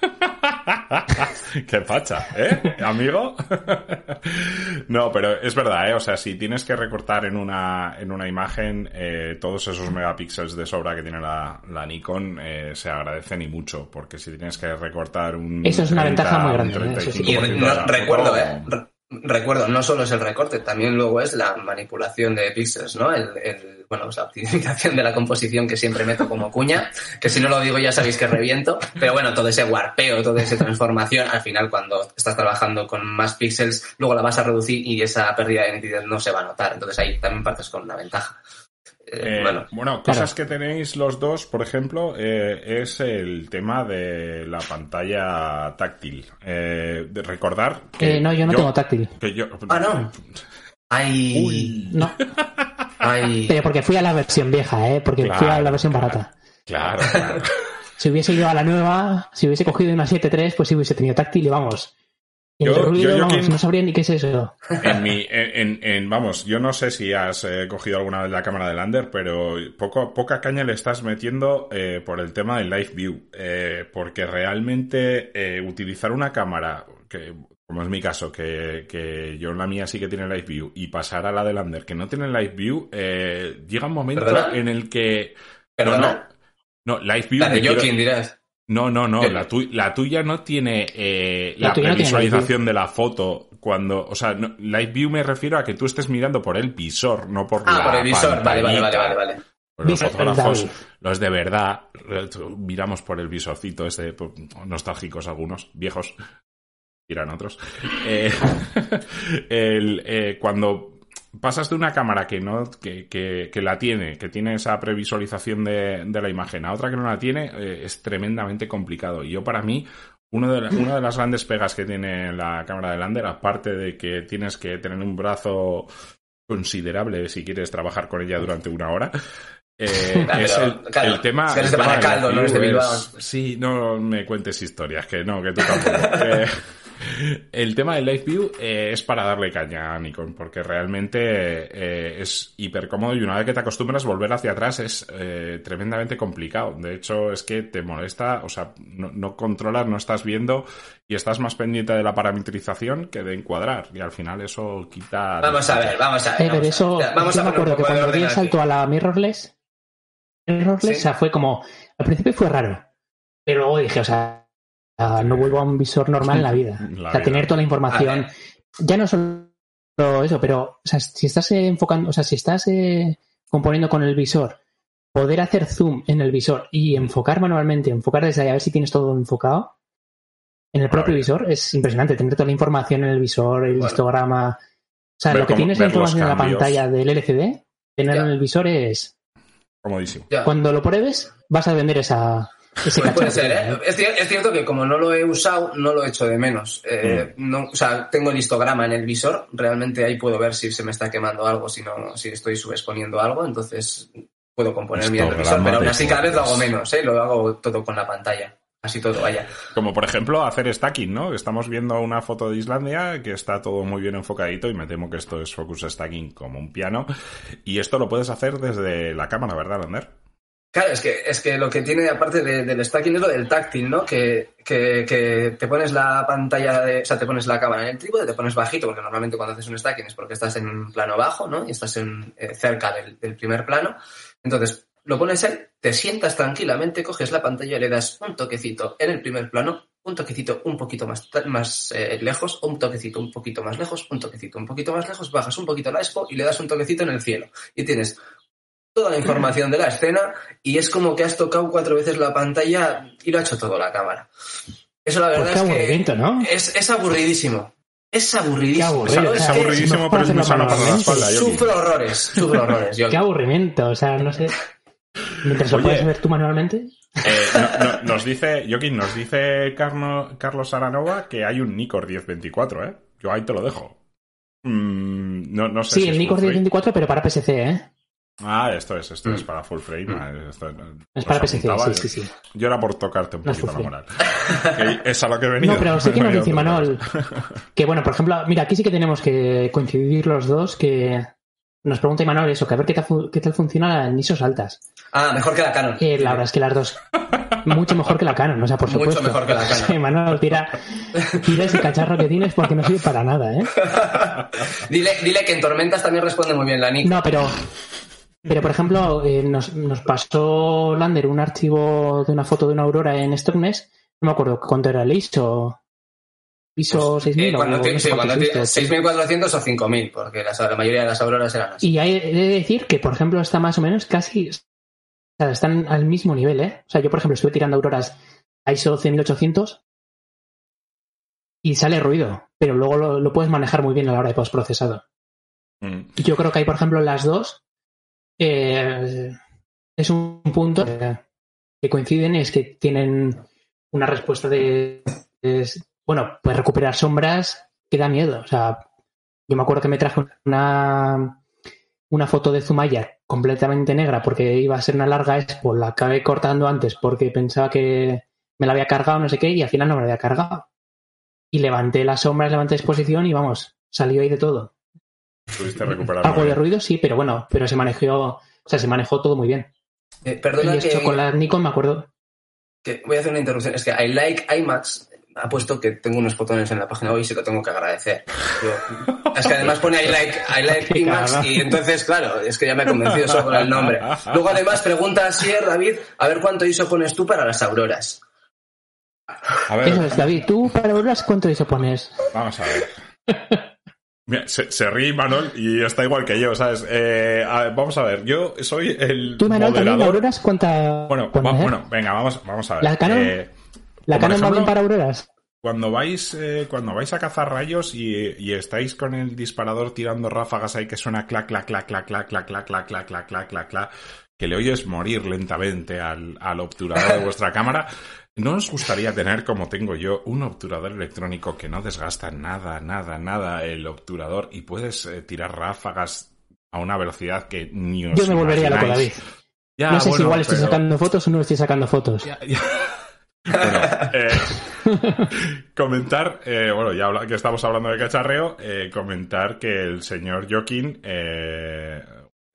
[laughs] Qué facha, ¿eh? Amigo. [laughs] no, pero es verdad, ¿eh? O sea, si tienes que recortar en una, en una imagen, eh, todos esos megapíxeles de sobra que tiene la, la Nikon eh, se agradecen y mucho, porque si tienes que recortar un. Eso es una ventaja muy grande. ¿eh? Y recuerdo, ¿eh? Recuerdo, no solo es el recorte, también luego es la manipulación de píxeles, ¿no? El, el, bueno, la [laughs] optimización de la composición que siempre meto como cuña, que si no lo digo ya sabéis que reviento, pero bueno, todo ese warpeo, toda esa transformación, al final cuando estás trabajando con más píxeles, luego la vas a reducir y esa pérdida de nitidez no se va a notar, entonces ahí también partes con una ventaja. Eh, bueno, cosas que tenéis los dos, por ejemplo, eh, es el tema de la pantalla táctil. Eh, de recordar que no, yo no tengo táctil. ah, no. Ay. No. Pero porque fui a la versión vieja, ¿eh? Porque fui a la versión barata. Claro. si hubiese ido a la nueva, si hubiese cogido una 7.3, pues sí hubiese tenido táctil y vamos. Yo, no sabría ni qué es eso. En mi, en, vamos, yo no sé si has eh, cogido alguna vez la cámara de Lander, pero poco, poca caña le estás metiendo eh, por el tema del Live View. Eh, porque realmente utilizar una cámara, que como es mi caso, que, que, yo en la mía sí que tiene Live View, y pasar a la de Lander que no tiene Live View, llega un momento en el que... pero No, no, Live View... La de Joaquín, dirás. No, no, no. La, la tuya no tiene eh, la, visualización de la foto cuando, o sea, Live View me refiero a que tú estés mirando por el visor, no por ah, por el visor. Vale, vale, vale, vale, los fotógrafos, los de verdad, miramos por el visorcito este, nostálgicos algunos, viejos, irán otros. Eh, [laughs] el, eh, cuando pasas de una cámara que no que, que, la tiene, que tiene esa previsualización de, de, la imagen a otra que no la tiene, eh, es tremendamente complicado. Y yo para mí, uno de una de las grandes pegas que tiene la cámara de Lander, aparte de que tienes que tener un brazo considerable si quieres trabajar con ella durante una hora, eh, [laughs] es el, tema. eres de Baracaldo, no eres de Bilbao. sí, no me cuentes historias, que no, que tú tampoco. eh, [laughs] el tema del Live View eh, es para darle caña a Nikon, porque realmente eh, es hiper cómodo y una vez que te acostumbras, volver hacia atrás es eh, tremendamente complicado. De hecho, es que te molesta, o sea, no, controlas, no estás viendo y estás más pendiente de la parametrización que de encuadrar. Y al final eso quita. Vamos a ver, vamos a ver. pero eso, vamos yo me acuerdo que cuando di el salto a la mirrorless, mirrorless, o sea, fue como. Al principio fue raro, pero luego dije, o sea no vuelvo a un visor normal en la vida. [laughs] o sea, tener toda la información. Ya no solo eso, pero o sea, si estás enfocando, o sea, si estás eh, componiendo con el visor, poder hacer zoom en el visor y enfocar manualmente, enfocar desde ahí a ver si tienes todo enfocado en el propio visor es impresionante. Tener toda la información en el visor, el histograma. O sea, lo que tienes la información en la pantalla del LCD, tenerlo en el visor es. Comodísimo. Cuando lo pruebes, vas a vender esa, puede ser, ¿eh? Es, cierto que como no lo he usado, no lo he hecho de menos. Eh, mm. no, o sea, tengo el histograma en el visor, realmente ahí puedo ver si se me está quemando algo, si no, si estoy subexponiendo algo, entonces puedo componer bien el visor, pero aún así cada vez lo hago menos, ¿eh? Lo hago todo con la pantalla. Así todo, vaya. Como por ejemplo hacer stacking, ¿no? Estamos viendo una foto de Islandia que está todo muy bien enfocadito y me temo que esto es focus stacking como un piano. Y esto lo puedes hacer desde la cámara, ¿verdad, Lander? Claro, es que, es que lo que tiene aparte del stacking es lo del táctil, ¿no? Que, que, te pones la pantalla, de, o sea, te pones la cámara en el trípode, te pones bajito, porque normalmente cuando haces un stacking es porque estás en un plano bajo, ¿no? Y estás en, eh, cerca del, del, primer plano. Entonces, lo pones ahí, te sientas tranquilamente, coges la pantalla y le das un toquecito en el primer plano, un toquecito un poquito más, más eh, lejos, un toquecito un poquito más lejos, un toquecito un poquito más lejos, bajas un poquito la expo y le das un toquecito en el cielo. Y tienes toda la información de la escena y es como que has tocado cuatro veces la pantalla y lo ha hecho todo la cámara. Eso la verdad Pues qué es que ¿no? es, es aburridísimo. Es aburridísimo. Qué aburrido, ¿sabes? Es aburridísimo, pero es muy sano para la espalda. Sufro horrores, sufro horrores. yo. Qué aburrimiento, o sea, no sé. Mientras lo puedes ver tú manualmente. Eh, no- no- nos dice, Joaquín, nos dice Carno- Carlos Aranova que hay un Nikkor 1024, ¿eh? Yo ahí te lo dejo. Mm, no, no sé Sí, si el Nikkor full frame. 1024, pero para PSC, ¿eh? Ah, esto es, esto es para full frame. eh, esto- Mm. Es para PSC, apuntaba, sí, sí, sí. Yo era por tocarte un No poquito la moral. [laughs] Que es a lo que he venido. No, pero sí que nos dice a Manol [laughs] que, bueno, por ejemplo, mira, aquí sí que tenemos que coincidir los dos, que nos pregunta Imanol eso, que a ver qué tal, qué tal funciona en ISOs altas. Ah, mejor que la Canon. Eh, la verdad es que las dos, mucho mejor que la Canon, o sea, por Mucho supuesto. mejor que la [laughs] Canon. Sí, tira, tira ese cacharro que tienes porque no sirve para nada, ¿eh? Dile, dile que en tormentas también responde muy bien la Nikon. No, pero, pero por ejemplo, eh, nos, nos pasó Lander un archivo de una foto de una aurora en Stockness, no me acuerdo cuánto era el ISO. ISO 6000 Eh, cuando o te- no sé sí, cuando es te- esto. 6.400 o 5.000, porque la mayoría de las auroras eran así. Y hay he de decir que, por ejemplo, está más o menos casi. O sea, están al mismo nivel, ¿eh? O sea, yo, por ejemplo, estuve tirando auroras a ISO 10800 y sale ruido, pero luego lo, lo puedes manejar muy bien a la hora de postprocesado. Mm. Yo creo que hay, por ejemplo, las dos. Eh, es un punto que, coinciden, es que tienen una respuesta de. bueno, pues recuperar sombras que da miedo. O sea, yo me acuerdo que me traje una, una foto de Zumaya completamente negra porque iba a ser una larga expo, la acabé cortando antes porque pensaba que me la había cargado, no sé qué, y al final no me la había cargado. Y levanté las sombras, levanté exposición y vamos, salió ahí de todo. Pudiste recuperar. Algo de ruido, sí, pero bueno, pero se manejó, o sea, se manejó todo muy bien. Eh, perdona y que, esto con la Nikon me acuerdo. que voy a hacer una interrupción. Es que I like IMAX ha puesto que tengo unos botones en la página hoy y se lo tengo que agradecer. Yo- es que además pone I like, I like [laughs] IMAX y entonces, claro, es que ya me he convencido solo con el nombre. Luego además pregunta a Sier, David, a ver cuánto ISO pones tú para las auroras. A ver, Eso es, David, tú para auroras cuánto ISO pones? Vamos a ver. [laughs] Mira, se, se ríe Manol y está igual que yo, ¿sabes? Eh, a ver, vamos a ver, yo soy el Tú, también moderador. auroras cuánta Bueno, va- eh? bueno, venga, vamos, vamos a ver. ¿La Canon? Eh, ¿La Canon va ejemplo, bien para auroras? cuando vais, eh, cuando vais a cazar rayos y, y estáis con el disparador tirando ráfagas ahí que suena clac, clac, clac, clac, clac, clac, clac, clac, clac, clac, clac, clac, clac, que le oyes morir lentamente al, al obturador de vuestra cámara, ¿no os gustaría tener, como tengo yo, un obturador electrónico que no desgasta nada, nada, nada el obturador y puedes eh, tirar ráfagas a una velocidad que ni os Yo me volvería loco, David. Ya, no sé si igual estoy sacando fotos o no estoy sacando fotos. ya, ya. Bueno, eh, [laughs] comentar, eh, bueno, ya habla- que estamos hablando de cacharreo, eh, comentar que el señor Joaquín, eh,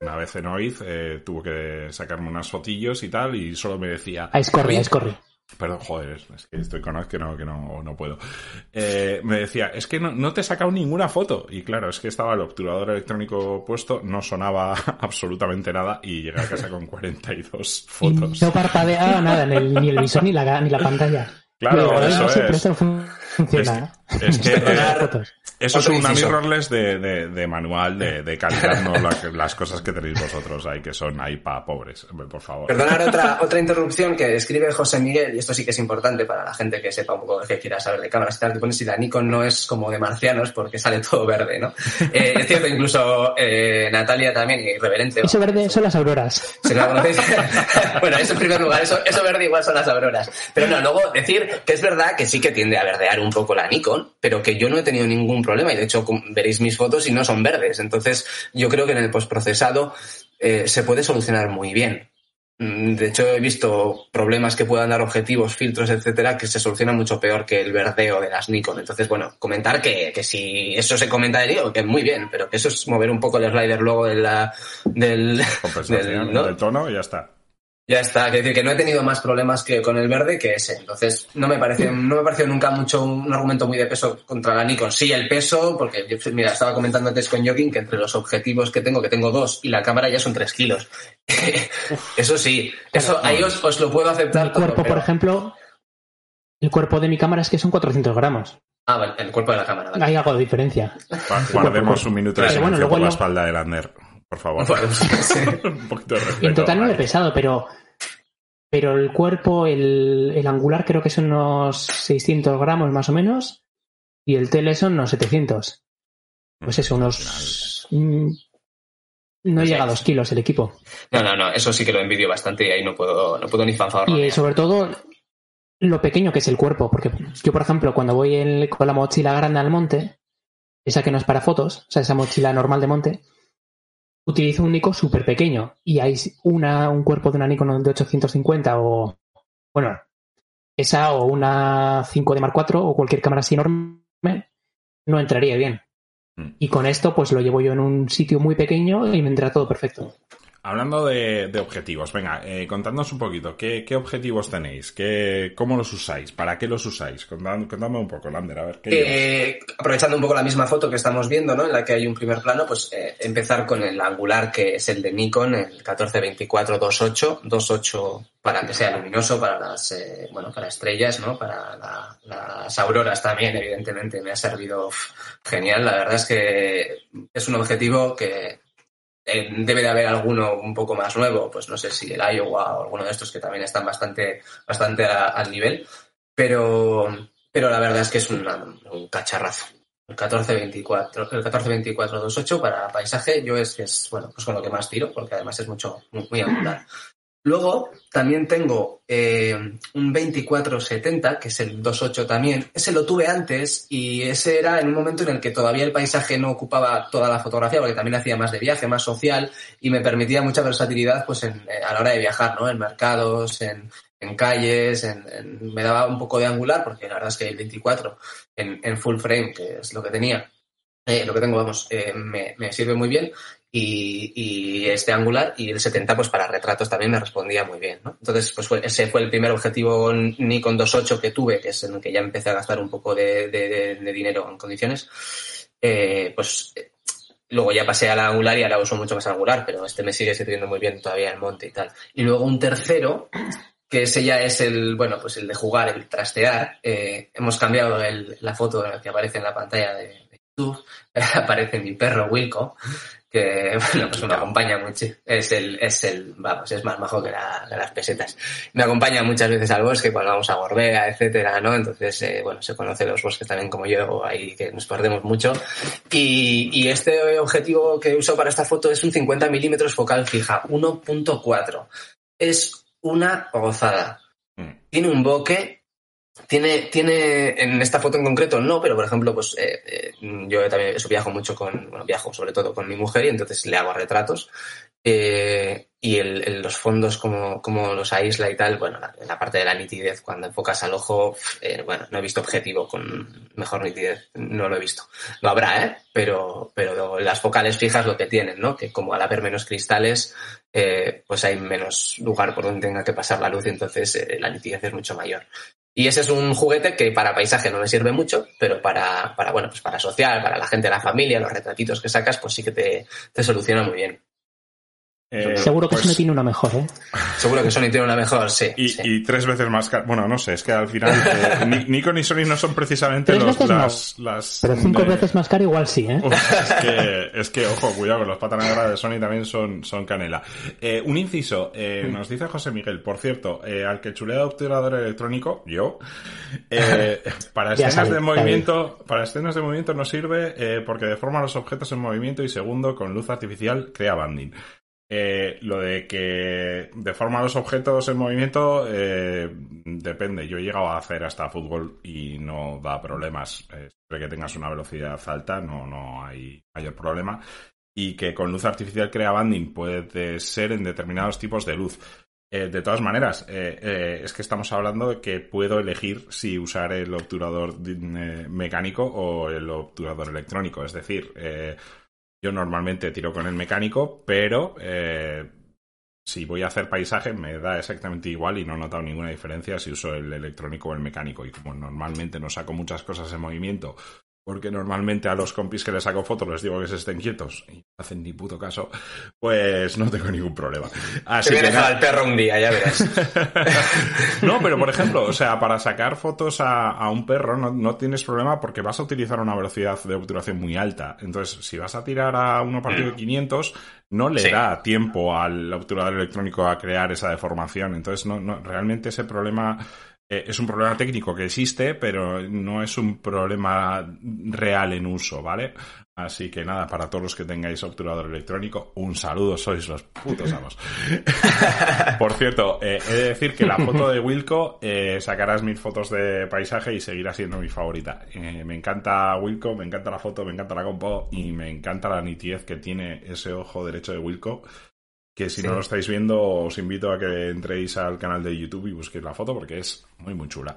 una vez en OIZ, eh, tuvo que sacarme unas fotillos y tal, y solo me decía, A Scorri, a Scorri. Perdón, joder, es que estoy con que no, que no, no puedo. Eh, me decía, es que no, no te he sacado ninguna foto. Y claro, es que estaba el obturador electrónico puesto, no sonaba [laughs] absolutamente nada y llegué a casa con 42 Y [laughs] fotos. [laughs] no parpadea nada, el- ni el visor ni la, ni la pantalla. Claro, digo, eso no sé, pero es. esto funciona. Es que, [laughs] eh. Eso es una mirrorless de, de, de manual de, de calidad, no la- las cosas que tenéis vosotros ahí, que son ahí para pobres, por favor. Perdonar otra, [laughs] otra interrupción que escribe José Miguel, y esto sí que es importante para la gente que sepa un poco que quiera saber de cámaras y tal, que pone si la Nikon no es como de marcianos porque sale todo verde, ¿no? [laughs] Eh, es cierto, incluso eh, Natalia también, irreverente. Eso verde son las auroras. Si no la conocéis. bueno, eso en primer lugar, eso, eso verde igual son las auroras. Pero no, luego decir que es verdad que sí que tiende a verdear un poco la Nikon, pero que yo no he tenido ningún problema y de hecho veréis mis fotos y no son verdes. Entonces yo creo que en el postprocesado eh, se puede solucionar muy bien. Mm, De hecho, he visto problemas que puedan dar objetivos, filtros, etcétera, que se solucionan mucho peor que el verdeo de las Nikon. Entonces, bueno, comentar que, que si eso se comenta de lío, que muy bien, pero que eso es mover un poco el slider luego de la, del, Compensación [laughs] del- ¿no? del tono y ya está. Ya está, que decir que no he tenido más problemas que con el verde que ese. Entonces, no me parece, no me pareció nunca mucho un, un argumento muy de peso contra la Nikon. Sí, el peso, porque yo, mira, estaba comentando antes con Joaquín que entre los objetivos que tengo, que tengo dos, y la cámara ya son tres kilos. [laughs] eso sí, eso ahí os, os lo puedo aceptar. Todo, cuerpo, pero- por ejemplo, el cuerpo de mi cámara es que son 400 gramos. Ah, vale, el cuerpo de la cámara. vale. Hay algo de diferencia. Gua- Guardemos un minuto de silencio bueno, luego por la espalda de Lander. Por favor. [laughs] Un poquito de respeto, en total no le he pesado, pero, pero el cuerpo, el, el, angular creo que son unos 600 gramos más o menos y el tele son unos 700. Pues eso, unos... Mm, no llega a dos kilos el equipo. No, no, no, eso sí que lo envidio bastante y ahí no puedo, no puedo ni fanfar. Y sobre todo lo pequeño que es el cuerpo, porque yo, por ejemplo, cuando voy con la mochila grande al monte, esa que no es para fotos, o sea, esa mochila normal de monte, utilizo un Nikon súper pequeño y hay una, un cuerpo de una Nikon de 850 o, bueno, esa o una 5 de Mark IV o cualquier cámara así enorme, no entraría bien. Mm. Y con esto, pues lo llevo yo en un sitio muy pequeño y me entra todo perfecto. Hablando de, objetivos, venga, eh, contadnos un poquito, ¿qué, objetivos tenéis? ¿Qué, ¿Cómo los usáis? ¿Para qué los usáis? Contadme, un poco, Lander, a ver. ¿qué eh, aprovechando un poco la misma foto que estamos viendo, ¿no? En la que hay un primer plano, pues eh, empezar con el angular que es el de Nikon, el 1424 28, 28 para que sea luminoso, para las, eh, bueno, para estrellas, ¿no? Para las auroras también, evidentemente, me ha servido genial. La verdad es que es un objetivo que debe de haber alguno un poco más nuevo, pues no sé si el Iowa o alguno de estos que también están bastante, bastante al nivel, pero, pero la verdad es que es un cacharrazo. El 1424, el 142428 para paisaje, yo es que es, bueno, pues con lo que más tiro, porque además es mucho, muy, muy angular. Luego también tengo eh, un 2470, que es el 28 también. Ese lo tuve antes y ese era en un momento en el que todavía el paisaje no ocupaba toda la fotografía, porque también hacía más de viaje, más social y me permitía mucha versatilidad pues eh, a la hora de viajar, ¿no? En mercados, en, calles, en, me daba un poco de angular, porque la verdad es que el 24 en, full frame, que es lo que tenía, eh, lo que tengo, vamos, me, me, sirve muy bien y, este angular y el 70 pues para retratos también me respondía muy bien, ¿no? Entonces pues ese fue el primer objetivo Nikon 2.8 que tuve, que es en el que ya empecé a gastar un poco de, dinero en condiciones. Eh, pues luego ya pasé al angular y ahora uso mucho más angular, pero este me sigue sirviendo muy bien todavía el monte y tal. Y luego un tercero, que ese ya es el, bueno, pues el de jugar, el trastear. Eh, hemos cambiado la foto que aparece en la pantalla de, YouTube. [laughs] aparece mi perro Wilco que [laughs] bueno, pues me acompaña mucho. Es el, es el, vamos, es más majo que, las pesetas. Me acompaña muchas veces al bosque cuando vamos a Gorbea, etcétera, ¿no? Entonces, eh, bueno, se conoce los bosques también como yo, ahí que nos perdemos mucho. Y, y este objetivo que uso para esta foto es un 50 milímetros focal fija, 1.4. Es una gozada. Mm. Tiene un bokeh tiene, tiene, en esta foto en concreto no, pero por ejemplo, pues eh, eh, yo también eso viajo mucho con, bueno, viajo sobre todo con mi mujer y entonces le hago retratos. Eh, y el, los fondos como, como los aísla y tal, bueno, en la parte de la nitidez, cuando enfocas al ojo, bueno, no he visto objetivo con mejor nitidez, no lo he visto. Lo habrá, ¿eh? Pero, pero las focales fijas lo que tienen, ¿no? Que como al haber menos cristales, pues hay menos lugar por donde tenga que pasar la luz y entonces la nitidez es mucho mayor. Y ese es un juguete que para paisaje no me sirve mucho, pero para, para bueno, pues para social, para la gente de la familia, los retratitos que sacas, pues sí que te, te soluciona muy bien. Eh, Seguro que pues, Sony tiene una mejor, ¿eh? [laughs] Seguro que Sony tiene una mejor, sí. Y, tres veces más caro. Bueno, no sé, es que al final eh, [laughs] Nikon y Sony no son precisamente los, las, Pero cinco veces más caro igual sí, ¿eh? [laughs] es, que, es que, ojo, cuidado, que los patas de Sony también son, son canela. Eh, un inciso, nos dice José Miguel, por cierto, al que chulea obturador electrónico, yo, para escenas de movimiento, para escenas de movimiento no sirve porque deforma los objetos en movimiento y segundo, con luz artificial crea banding. Eh, lo de que deforma los objetos en movimiento eh, depende. Yo he llegado a hacer hasta fútbol y no da problemas. Eh, siempre que tengas una velocidad alta no, no hay mayor problema. Y que con luz artificial crea banding puede ser en determinados tipos de luz. de todas maneras, es que estamos hablando de que puedo elegir si usar el obturador mecánico o el obturador electrónico. Es decir, yo normalmente tiro con el mecánico, pero eh, si voy a hacer paisaje me da exactamente igual y no he notado ninguna diferencia si uso el electrónico o el mecánico. Y como normalmente no saco muchas cosas en movimiento porque normalmente a los compis que les saco fotos les digo que se estén quietos y no hacen ni puto caso, pues no tengo ningún problema. Así Te voy a dejar al perro un día, ya verás. [laughs] no, pero por ejemplo, o sea, para sacar fotos a, un perro no, no, tienes problema porque vas a utilizar una velocidad de obturación muy alta. Entonces, si vas a tirar a uno partido de 500, mm. no le da tiempo al obturador electrónico a crear esa deformación. Entonces, no, no realmente ese problema es un problema técnico que existe, pero no es un problema real en uso, ¿vale? Así que nada, para todos los que tengáis obturador electrónico, un saludo, sois los putos amos. [laughs] Por cierto, eh, he de decir que la foto de Wilco eh, sacarás mil fotos de paisaje y seguirá siendo mi favorita. me encanta Wilco, me encanta la foto, me encanta la compo y me encanta la nitidez que tiene ese ojo derecho de Wilco que si no lo estáis viendo os invito a que entréis al canal de YouTube y busquéis la foto porque es muy muy chula.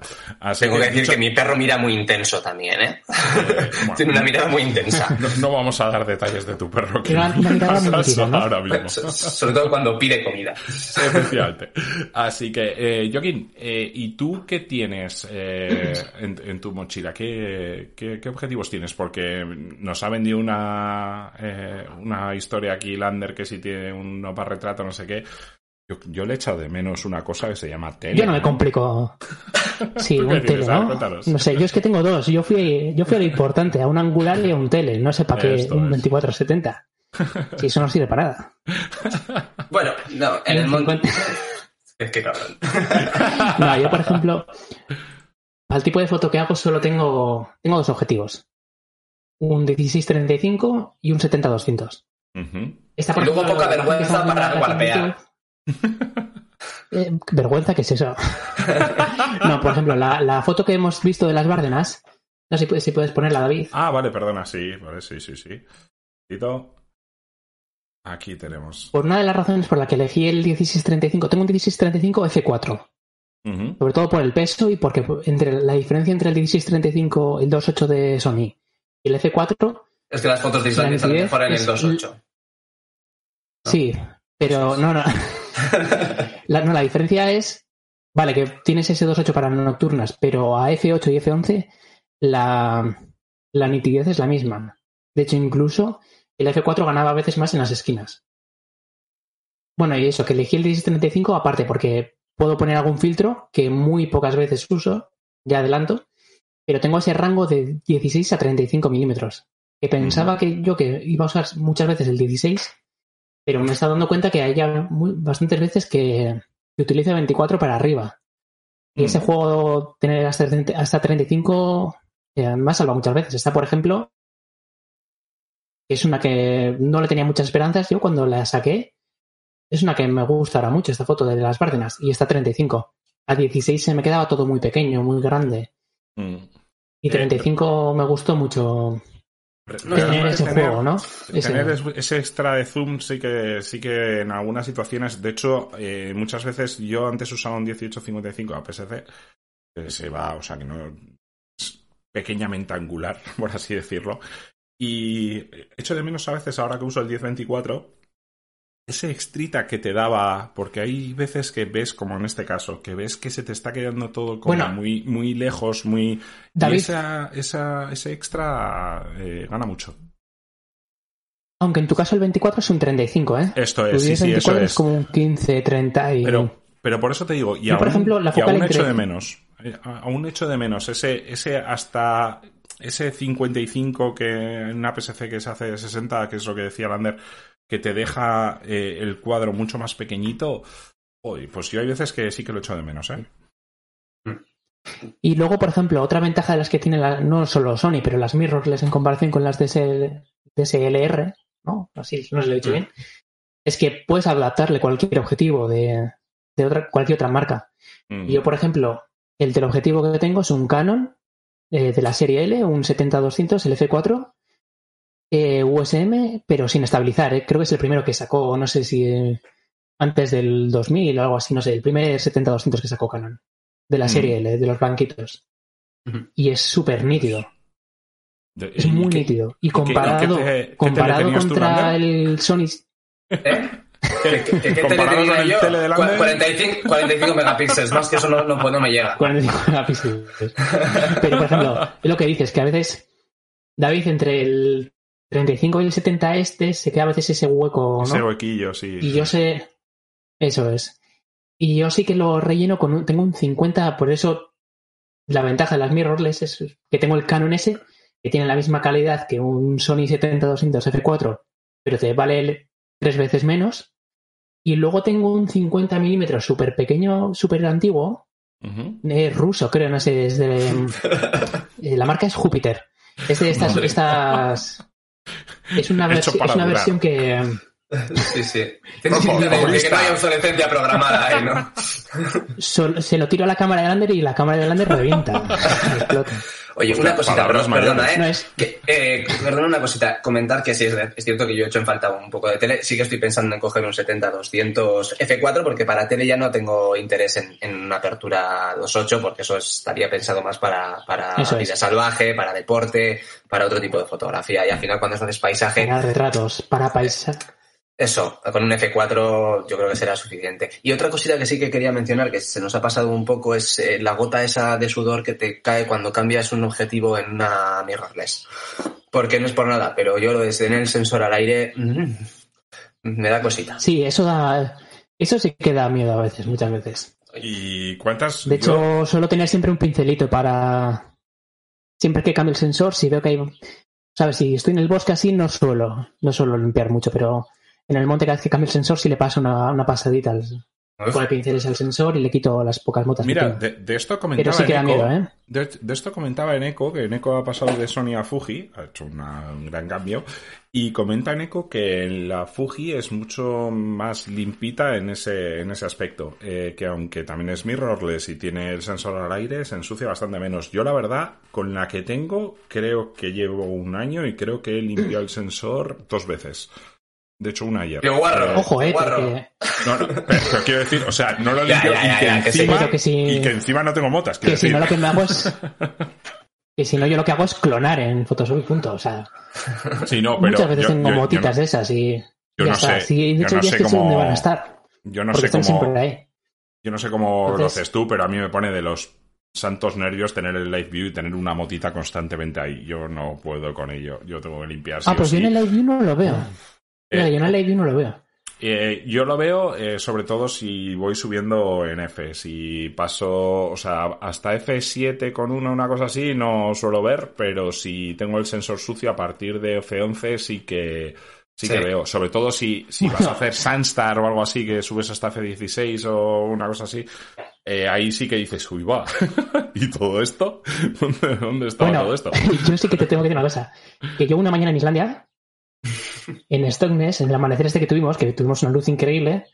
Tengo que, decir que mi perro mira muy intenso también, ¿eh? [laughs] eh Tiene una mirada muy intensa. No, vamos a dar detalles de tu perro que una, mirada [laughs] muy ahora mismo. [laughs] Sobre todo cuando pide comida. Efectivamente. Así que, eh, Joaquín, eh, ¿y tú qué tienes eh, en, tu mochila? ¿Qué, ¿Qué, objetivos tienes? Porque nos ha vendido una, una historia aquí Lander que si tiene un no retrato, no sé qué. Yo, le he echado de menos una cosa que se llama tele. Yo no me complico. [laughs] Sí, un tele, ¿no? No sé, yo es que tengo dos. Yo fui, yo fui a lo [laughs] importante, a un angular y a un tele. No sé para qué un 2470. Si eso no sirve para nada. [laughs] Bueno, no, en el, monte. Es que cabrón. No, yo por ejemplo, al tipo de foto que hago solo tengo, tengo dos objetivos. Un 1635 y un 70-200. Y luego poca vergüenza para guardear. [laughs] Eh, ¿Vergüenza qué es eso? [laughs] no, por ejemplo, la, foto que hemos visto de las Bárdenas, no sé si puedes, si puedes ponerla, David. Ah, vale, perdona, sí, vale, sí, sí, sí. Aquí tenemos. Por una de las razones por la que elegí el 1635, tengo un 1635 F4. Sobre todo por el peso y porque entre la diferencia entre el 1635, el 2.8 de Sony y el F4 es que las fotos de Islandia están mejor en el 2.8. Sí, pero no, no. la, no, la diferencia es, vale, que tienes ese 2.8 para nocturnas, pero a F8 y F11 la, la nitidez es la misma. De hecho, incluso el F4 ganaba a veces más en las esquinas. Bueno, y eso, que elegí el 1635 aparte porque puedo poner algún filtro que muy pocas veces uso, ya adelanto, pero tengo ese rango de 16 a 35 milímetros que pensaba que yo que iba a usar muchas veces el 16, pero me estado dando cuenta que hay ya bastantes veces que, que utilizo 24 para arriba. Y ese juego tener hasta, hasta 35 eh, me ha salvado muchas veces. Está, por ejemplo, es una que no le tenía muchas esperanzas. Yo cuando la saqué, es una que me gustará mucho, esta foto de las Bárdenas, y está 35. A 16 se me quedaba todo muy pequeño, muy grande. Mm. Y 35 me gustó mucho tener ese juego, ¿no? Ese... extra de zoom sí que sí que en algunas situaciones, de hecho, eh, muchas veces yo antes usaba un 1855 a PSC, que se va, o sea, que no es pequeñamente angular, [laughs] por así decirlo. Y echo de menos a veces ahora que uso el 1024 ese extrita que te daba, porque hay veces que ves, como en este caso, que ves que se te está quedando todo como muy, muy lejos, muy... y esa, ese extra eh, gana mucho. Aunque en tu caso el 24 es un 35, ¿eh? Esto es, sí, sí, eso es. como un 15, 30 y... Pero, pero por eso te digo, y aún, por ejemplo, la y aún hecho de menos, eh, aún hecho de menos, ese, ese hasta ese 55 que en una PSC que se hace de 60, que es lo que decía Lander, que te deja eh, el cuadro mucho más pequeñito, pues yo hay veces que sí que lo echo de menos, ¿eh? Y luego, por ejemplo, otra ventaja de las que tiene no solo Sony, pero las mirrorless en comparación con las DSLR, ¿no? Así, no se lo he dicho bien, es que puedes adaptarle cualquier objetivo de, otra, cualquier otra marca. Yo, por ejemplo, el teleobjetivo que tengo es un Canon eh, de la serie L, un 70-200, el F4, eh, USM, pero sin estabilizar. ¿eh? Creo que es el primero que sacó, no sé si eh, antes del 2000 o algo así, no sé, el primer 70-200 que sacó Canon, de la mm. serie L, de los banquitos. Y es súper nítido. es muy nítido. Y comparado, comparado contra el Sony. ¿Eh? [laughs] ¿Qué, qué, qué tele yo? Tele 45, 45 megapíxeles, más que eso no, no, no me llega. 45 [laughs] megapíxeles. Pero, por ejemplo, es lo que dices, que a veces David, entre el 35 y el 70 este se queda a veces ese hueco, ¿no? Ese huequillo, sí. Y yo sé, eso es. Y yo sí que lo relleno con un, tengo un 50, por eso la ventaja de las mirrorless es que tengo el Canon S, que tiene la misma calidad que un Sony 70-200 F4, pero te vale tres veces menos. Y luego tengo un 50 milímetros súper pequeño, súper antiguo, es ruso, creo, no sé, es de, [laughs] eh, la marca es Júpiter. Es de estas, estas es una, es una versión que Sí, sí. [laughs] Tiene que no hay obsolescencia programada ahí, ¿no? se lo tiro a la cámara de Lander y la cámara de Lander revienta. [laughs] Oye, una cosita, perdona, ¿eh? ¿eh? Perdona una cosita. Comentar que sí, es, cierto que yo he hecho en falta un poco de tele. Sí que estoy pensando en coger un 70-200 F4 porque para tele ya no tengo interés en, una apertura 2.8 porque eso estaría pensado más para, para vida salvaje, para deporte, para otro tipo de fotografía. Y al final cuando haces paisaje... Para retratos, para paisaje eso, con un F4 yo creo que será suficiente. Y otra cosita que sí que quería mencionar, que se nos ha pasado un poco, es eh, la gota esa de sudor que te cae cuando cambias un objetivo en una mirrorless. Porque no es por nada, pero yo lo de tener el sensor al aire mm, me da cosita. Sí, eso da, eso sí que da miedo a veces, muchas veces. ¿Y cuántas? De hecho, suelo tener siempre un pincelito para... Siempre que cambie el sensor, si veo que hay... ¿Sabes? Si estoy en el bosque así, no suelo, no suelo limpiar mucho, pero en el monte cada vez que cambio el sensor si le paso una, una pasadita al, con el pincel es el sensor y le quito las pocas motas. Mira, de, esto comentaba Pero sí en Eco, ¿eh? de, esto comentaba en Eco, que en Eco ha pasado de Sony a Fuji, ha hecho un gran cambio, y comenta en Eco que la Fuji es mucho más limpita en ese, en ese aspecto, eh, que aunque también es mirrorless y tiene el sensor al aire, se ensucia bastante menos. Yo la verdad, con la que tengo, creo que llevo un año y creo que he limpiado el sensor dos veces. De hecho, una ayer. Qué guarro. Ojo, eh. No, no, pero, quiero decir, o sea, no lo limpio y, que encima, y que encima no tengo motas. Que si no lo que me hago es. [laughs] que si no, yo lo que hago es clonar en Photoshop y punto. O sea. Sí, no, pero. Muchas veces tengo motitas de esas y. Yo no sé. Sí, de hecho, yo no sé cómo, dónde van a estar. Yo no sé cómo. Yo no sé cómo lo haces tú, pero a mí me pone de los santos nervios tener el live view y tener una motita constantemente ahí. Yo no puedo con ello. Yo tengo que limpiar. ah, pues yo en el live view no lo veo. Mira, yo en el live no lo veo. Eh, yo lo veo eh, sobre todo si voy subiendo en F. Si paso, o sea, hasta F7 con una, una cosa así, no suelo ver, pero si tengo el sensor sucio a partir de F11 sí que, sí, que veo. Sobre todo si, si vas a [laughs] hacer Sunstar o algo así, que subes hasta F16 o una cosa así, eh, ahí sí que dices, uy, va. [laughs] ¿Y todo esto? [laughs] ¿Dónde, dónde estaba todo esto? Yo sí que te tengo que decir una cosa. Que yo una mañana en Islandia en Stockness, en el amanecer este que tuvimos, que tuvimos una luz increíble,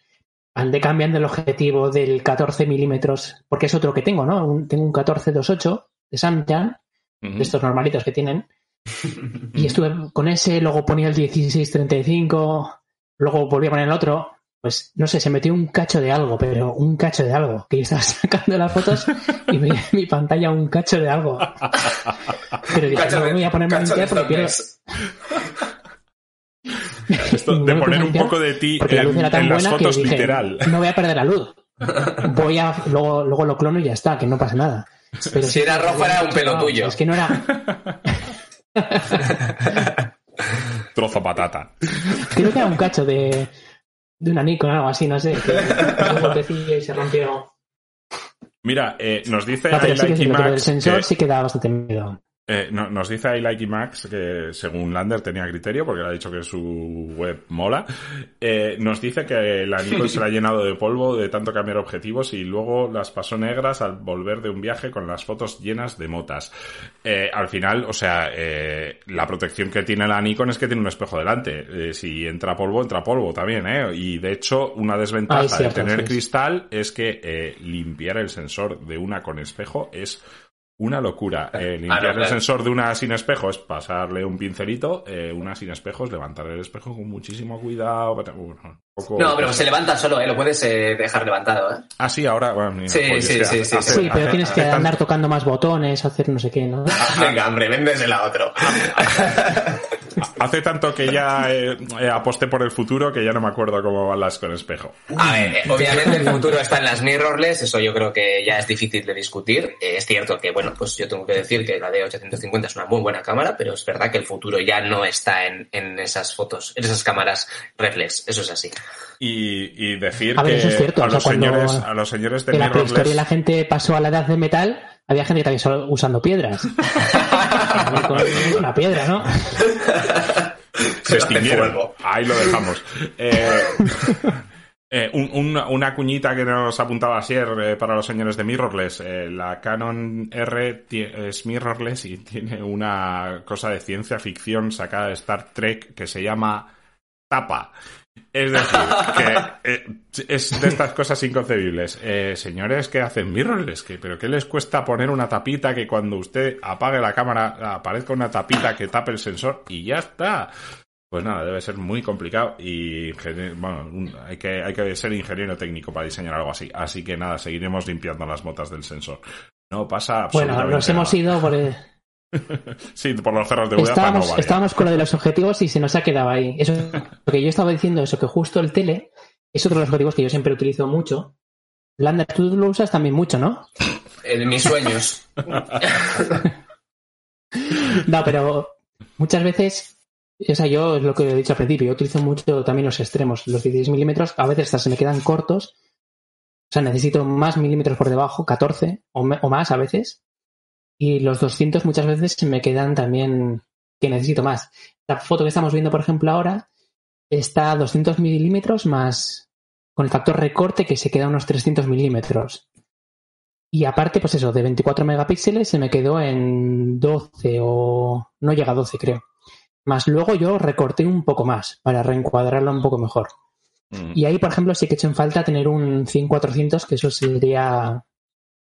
andé cambiando el objetivo del 14 milímetros, porque es otro que tengo, ¿no? tengo un 14-28 de Samyang, de estos normalitos que tienen, y estuve con ese, luego ponía el 16-35, luego volví a poner el otro, pues no sé, se metió un cacho de algo, pero un cacho de algo, que yo estaba [laughs] sacando las fotos y veía en mi pantalla un cacho de algo. [laughs] Pero dije, no voy a ponerme a limpiar porque quiero de poner un poco de ti en, las fotos literal. No voy a perder la luz. [laughs] Voy a, luego, luego lo clono y ya está, que no pasa nada. Pero si era rojo era un pelo tuyo. Es que no era. [laughs] Trozo patata. Creo que era un cacho de, de una Nikon o algo así, no sé. Que [laughs] y se rompió. Mira, eh, nos dice no, el sensor sí que da bastante miedo. Eh, nos dice I Max que según Lander tenía criterio porque le ha dicho que su web mola. Eh, nos dice que la Nikon se la ha llenado de polvo de tanto cambiar objetivos y luego las pasó negras al volver de un viaje con las fotos llenas de motas. Eh, al final, o sea, la protección que tiene la Nikon es que tiene un espejo delante. si entra polvo, entra polvo también, ¿eh? Y de hecho, una desventaja de tener cristal es que limpiar el sensor de una con espejo es una locura. Eh, limpiar el sensor de una sin espejo es pasarle un pincelito, eh, una sin espejo es levantar el espejo con muchísimo cuidado. No, pero se levanta solo, ¿eh? lo puedes eh, dejar levantado. ¿eh? Ah, sí, ahora. Bueno, sí, sí, sí, sí, sí, pero tienes que andar tocando más botones, hacer no sé qué, ¿no? Venga, hombre, véndesela a otro. [laughs] hace tanto que ya eh, eh, aposté por el futuro que ya no me acuerdo cómo van las con espejo. A ver, obviamente el futuro está en las mirrorless, eso yo creo que ya es difícil de discutir. es cierto que, bueno, pues yo tengo que decir que la D850 es una muy buena cámara, pero es verdad que el futuro ya no está en, en esas fotos, en esas cámaras reflex, eso es así. Y, decir que a, los señores, a los señores de en la prehistoria la gente pasó a la edad de metal, había gente que estaba usando piedras. [laughs] una piedra, ¿no? Se extinguieron. Ahí lo dejamos. Eh, [laughs] eh, una cuñita que nos apuntaba ayer eh, para los señores de Mirrorless. la Canon R es Mirrorless y tiene una cosa de ciencia ficción sacada de Star Trek que se llama Tapa. Es decir, que eh, es de estas cosas inconcebibles. Eh, señores que hacen mirrorless, que, pero ¿qué les cuesta poner una tapita que cuando usted apague la cámara aparezca una tapita que tape el sensor y ya está? Pues nada, debe ser muy complicado y bueno, hay que, hay que ser ingeniero técnico para diseñar algo así. Así que nada, seguiremos limpiando las motas del sensor. No pasa absolutamente Bueno, nos hemos ido por el, [laughs] sí, por los cerros de estábamos, estábamos con lo de los objetivos y se nos ha quedado ahí. Eso, lo que yo estaba diciendo, eso que justo el tele es otro de los objetivos que yo siempre utilizo mucho. Lander, tú lo usas también mucho, ¿no? En mis sueños. [laughs] no, pero muchas veces, o sea, yo es lo que he dicho al principio, yo utilizo mucho también los extremos, los 16 milímetros, a veces hasta se me quedan cortos. O sea, necesito más milímetros por debajo, 14 o, o más a veces y los 200 muchas veces se me quedan también que necesito más. La foto que estamos viendo, por ejemplo, ahora está a 200 milímetros más con el factor recorte que se queda a unos 300 milímetros. Y aparte, pues eso, de 24 megapíxeles se me quedó en 12 o no llega a 12 creo. Más luego yo recorté un poco más para reencuadrarlo un poco mejor. Mm. Y ahí, por ejemplo, sí que he hecho en falta tener un 100-400, que eso sería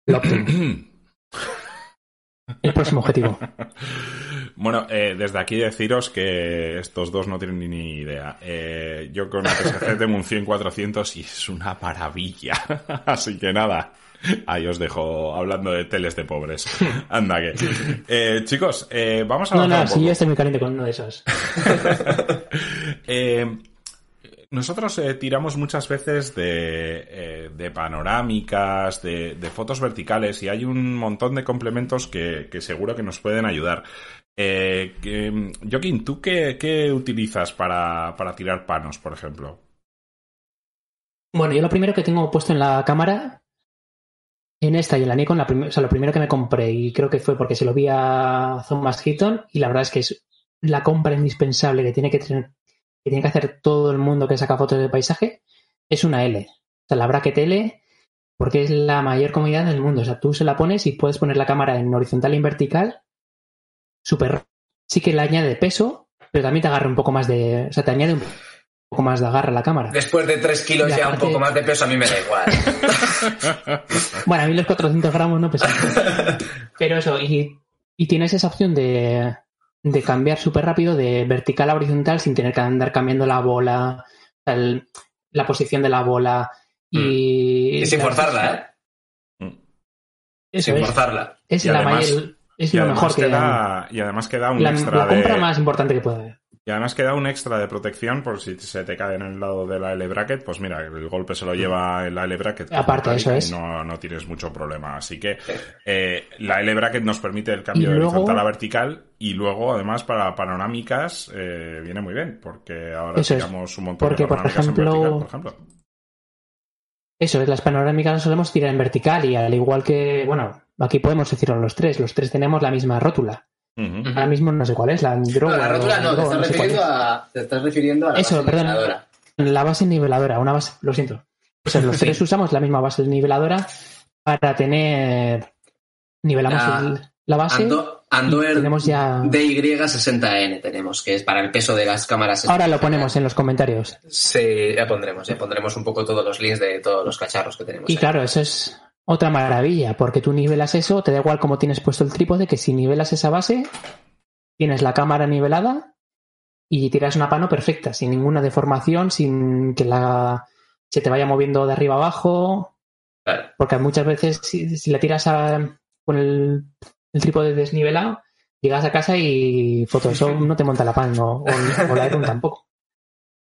lo óptimo. [clears throat] [clears throat] El próximo objetivo. [laughs] Bueno, eh, desde aquí deciros que estos dos no tienen ni idea. Eh, yo con PSC tengo un 100-400 y es una maravilla. [laughs] Así que nada, ahí os dejo hablando de teles de pobres. [laughs] Anda que. Eh, chicos, vamos a... No, no, si yo estoy muy caliente con uno de esos. Nosotros eh, tiramos muchas veces de, eh, panorámicas, de, fotos verticales y hay un montón de complementos que, seguro que nos pueden ayudar. Eh, Joaquín, ¿tú qué, utilizas para, tirar panos, por ejemplo? Bueno, yo lo primero que tengo puesto en la cámara, en esta y en la Nikon, la lo primero que me compré, y creo que fue porque se lo vi a Thomas Hitton, y la verdad es que es la compra indispensable que tiene que tener que tiene que hacer todo el mundo que saca fotos de paisaje es una L. O sea, la bracket L, porque es la mayor comodidad del mundo. O sea, tú se la pones y puedes poner la cámara en horizontal y en vertical. Súper. Sí que le añade peso, pero también te agarra un poco más de. O sea, te añade un poco más de agarra a la cámara. Después de 3 kilos ya un poco más de peso, a mí me da igual. [laughs] bueno, a mí los 400 gramos no pesan. [laughs] Pero eso, y, y tienes esa opción de, de cambiar súper rápido de vertical a horizontal sin tener que andar cambiando la bola, la posición de la bola y... Mm. sin forzarla, ¿eh? Mm. sin forzarla. Es, la mayor, es lo mejor que... Da, y además queda un extra la compra más importante que puede haber. Y además queda un extra de protección por si se te cae en el lado de la L bracket, pues mira, el golpe se lo lleva la L bracket. Aparte, eso es. No, no tienes mucho problema. Así que eh, la L bracket nos permite el cambio de horizontal a vertical y luego además para panorámicas eh, viene muy bien porque ahora tenemos un montón porque, de panorámicas por ejemplo, en vertical, por ejemplo. Eso es, las panorámicas las solemos tirar en vertical y al igual que, bueno, aquí podemos decirlo los tres, los tres tenemos la misma rótula. Ahora mismo no sé cuál es, la droga. la rótula no, te, estás refiriendo a, te estás refiriendo a la Eso, base perdón, niveladora. La base niveladora, una base, lo siento. O sea, los [laughs] tres usamos la misma base niveladora para tener. Nivelamos la, base. Ando, tenemos ya... DY60N tenemos, que es para el peso de las cámaras. Ahora lo ponemos en los comentarios. Sí, ya pondremos, ya pondremos un poco todos los links de todos los cacharros que tenemos. Y claro, eso es otra maravilla, porque tú nivelas eso, te da igual cómo tienes puesto el trípode, que si nivelas esa base, tienes la cámara nivelada y tiras una pano perfecta, sin ninguna deformación, sin que la se te vaya moviendo de arriba abajo. Porque muchas veces si, la tiras con el, trípode desnivelado, llegas a casa y Photoshop no te monta la pan, ¿no? o, o Lightroom tampoco.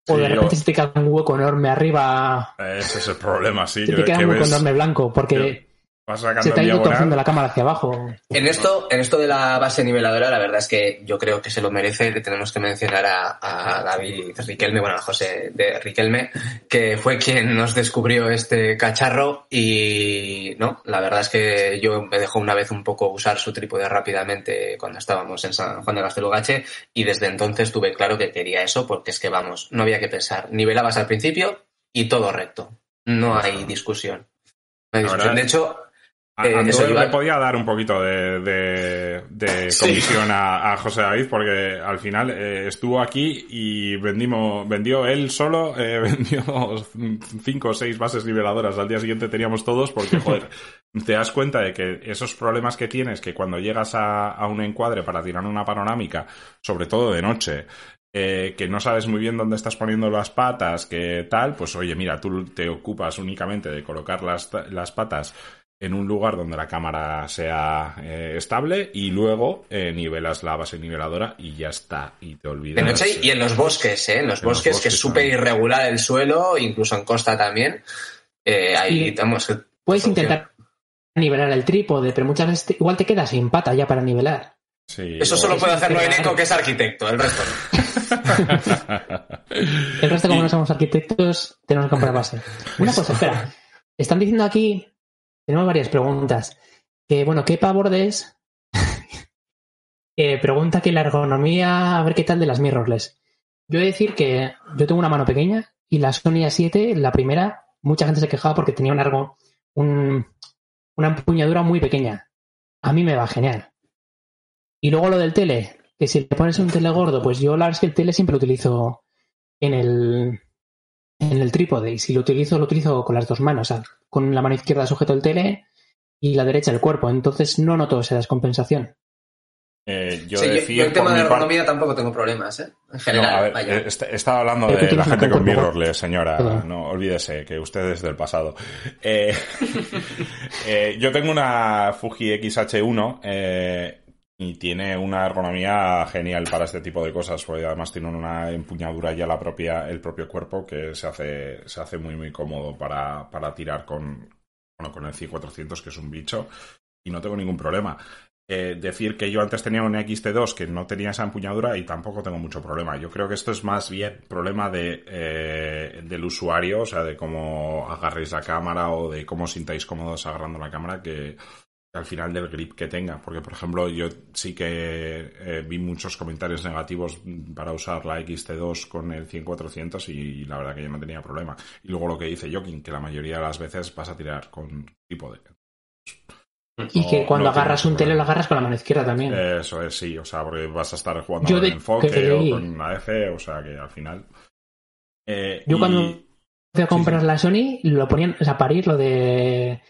O de repente se te queda un hueco enorme arriba. Ese es el problema, sí. Se te queda un hueco enorme blanco porque se te ha ido torciendo la cámara hacia abajo. En esto, en esto de la base niveladora, la verdad es que yo creo que se lo merece. Le tenemos que mencionar a, David Riquelme, bueno, a José de Riquelme, que fue quien nos descubrió este cacharro y no, la verdad es que yo me dejó una vez un poco usar su trípode rápidamente cuando estábamos en San Juan de Gastelugache y desde entonces tuve claro que quería eso porque es que vamos, no había que pensar. Nivelabas al principio y todo recto. No hay discusión. No hay discusión. De hecho, a, eh, le podía dar un poquito de, comisión a, José David porque al final eh, estuvo aquí y vendimos, vendió él solo, eh, [laughs] vendió cinco o seis bases niveladoras. Al día siguiente teníamos todos porque, [laughs] joder, te das cuenta de que esos problemas que tienes, que cuando llegas a, un encuadre para tirar una panorámica, sobre todo de noche, que no sabes muy bien dónde estás poniendo las patas, que tal, pues oye, mira, tú te ocupas únicamente de colocar las, las patas en un lugar donde la cámara sea eh, estable y luego eh, nivelas la base niveladora y ya está, y te olvidas. De noche y en los bosques, ¿eh? En los, bosques, que es súper irregular el suelo, incluso en costa también. Eh, ahí estamos. Puedes intentar nivelar el trípode, pero muchas veces igual te quedas sin pata ya para nivelar. Sí, Eso solo puede hacerlo Eneco, que es arquitecto, el resto el resto, como no somos arquitectos, tenemos que comprar base. [laughs] Una cosa, espera. Están diciendo aquí tenemos varias preguntas. Que, bueno, ¿qué Bordes [laughs] eh, pregunta que la ergonomía, a ver qué tal de las mirrorless. Yo he de decir que yo tengo una mano pequeña y la Sony A7, la primera, mucha gente se quejaba porque tenía un un, una empuñadura muy pequeña. A mí me va genial. Y luego lo del tele, que si le pones un tele gordo, pues yo la verdad es que el tele siempre lo utilizo en el, en el trípode y si lo utilizo, lo utilizo con las dos manos. O sea, con la mano izquierda sujeto el tele y la derecha el cuerpo. Entonces no noto esa descompensación. Eh, yo, decía, el tema de ergonomía tampoco tengo problemas, ¿eh? En general. Eh, estaba hablando de la gente con mirrorless, señora. No olvídese que usted es del pasado. Eh, [laughs] yo tengo una Fuji XH1 y tiene una ergonomía genial para este tipo de cosas, porque además tiene una empuñadura ya la propia, el propio cuerpo que se hace, se hace muy muy cómodo para, para tirar con, bueno, con el C400 que es un bicho y no tengo ningún problema. Eh, decir que yo antes tenía un XT2 que no tenía esa empuñadura y tampoco tengo mucho problema. Yo creo que esto es más bien problema de, eh, del usuario, o sea, de cómo agarréis la cámara o de cómo sintáis cómodos agarrando la cámara que al final del grip que tenga. Porque, por ejemplo, yo sí que eh, vi muchos comentarios negativos para usar la XT2 con el 100-400 y, la verdad que yo no tenía problema. Y luego lo que dice Joking, que la mayoría de las veces vas a tirar con tipo de... Y que cuando agarras un tele lo agarras con la mano izquierda también. Eso es, sí, o sea, porque vas a estar jugando con enfoque o con una F, o sea que al final... Eh, yo cuando fui a comprar la Sony lo ponían, o sea, parir lo de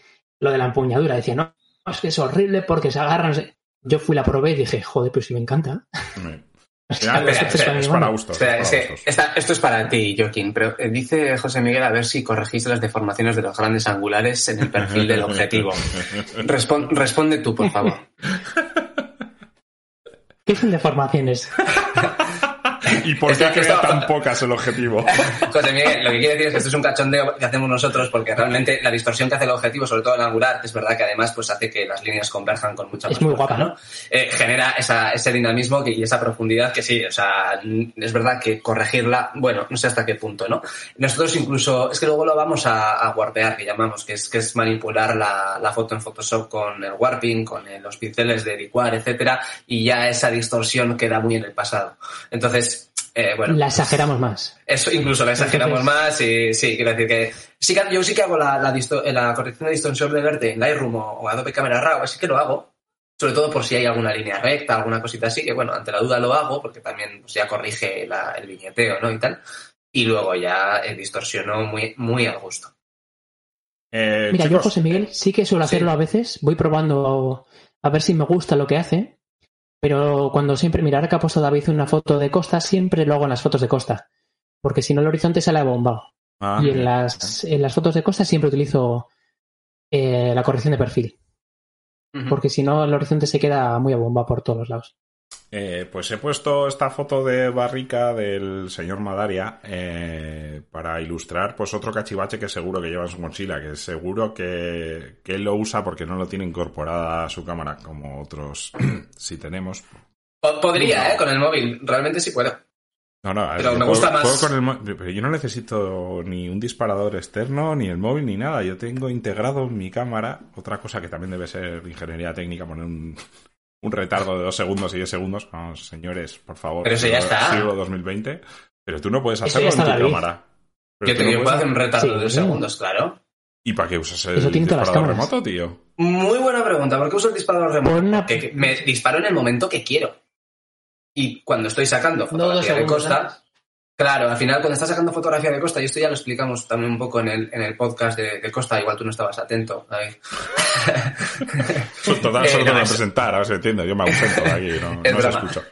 lo de la empuñadura, decía, no, es que es horrible porque se agarran. Yo fui, la probé y dije, joder, pero si me encanta. [laughs] esto es para ti, Joaquín, pero eh, dice José Miguel a ver si corregiste las deformaciones de los grandes angulares en el perfil del objetivo. [laughs] responde tú, por favor. ¿Qué son deformaciones? [laughs] [laughs] ¿Y por qué queda tan pocas el objetivo? [laughs] José Miguel, lo que quiere decir es que esto es un cachondeo que hacemos nosotros porque realmente la distorsión que hace el objetivo, sobre todo el angular, es verdad que además pues hace que las líneas converjan con mucha más Es muy guapa, ¿no? Eh, genera ese dinamismo y esa profundidad que sí, o sea, es verdad que corregirla, bueno, no sé hasta qué punto, ¿no? Nosotros incluso, es que luego lo vamos a, a warpear, que llamamos, que es, que es manipular la, la foto en Photoshop con el warping, con los pinceles de licuar, etcétera, y ya esa distorsión queda muy en el pasado. Entonces, eh, bueno, la exageramos más. Eso incluso la exageramos más y sí, quiero decir que, sí que yo sí que hago la, la, corrección de distorsión de verte en Lightroom o, Adobe Camera Raw, así que lo hago. Sobre todo por si hay alguna línea recta, alguna cosita así, que bueno, ante la duda lo hago porque también pues, ya corrige el viñeteo, ¿no? Y tal. Y luego ya eh, distorsionó muy, muy al gusto. Eh, Mira, yo, José Miguel, sí que suelo hacerlo a veces. Voy probando a ver si me gusta lo que hace. Pero cuando siempre, mirar que ha puesto David una foto de costa, siempre lo hago en las fotos de costa. Porque si no el horizonte sale bombado. Ah, y en las, en las fotos de costa siempre utilizo eh, la corrección de perfil. Porque si no el horizonte se queda muy a bomba por todos los lados. Eh, pues he puesto esta foto de barrica del señor Madaria eh, para ilustrar pues otro cachivache que seguro que lleva en su mochila, que seguro que, que él lo usa porque no lo tiene incorporada a su cámara como otros [clears throat] si tenemos. Podría, ¿eh? Con el móvil. Realmente sí puedo. No, no, pero me gusta más. pero yo no necesito ni un disparador externo, ni el móvil, ni nada. Yo tengo integrado en mi cámara, otra cosa que también debe ser ingeniería técnica, poner un, un retardo de dos segundos y diez segundos. Vamos, señores, por favor. Pero eso ya está. Siglo 2020. Pero tú no puedes hacerlo en tu cámara. Pero yo te puedo hacer un retardo de dos segundos, claro. ¿Y para qué usas el disparador remoto, tío? Muy buena pregunta. ¿Por qué uso el disparador remoto? me disparo en el momento que quiero. Y cuando estoy sacando fotografía de costa, claro, al final cuando estás sacando fotografía de costa, y esto ya lo explicamos también un poco en el, en el podcast de, costa, igual tú no estabas atento, David. Total, solo eh, presentar, a ver si entiende, yo me ausento de aquí, no, no se escucho.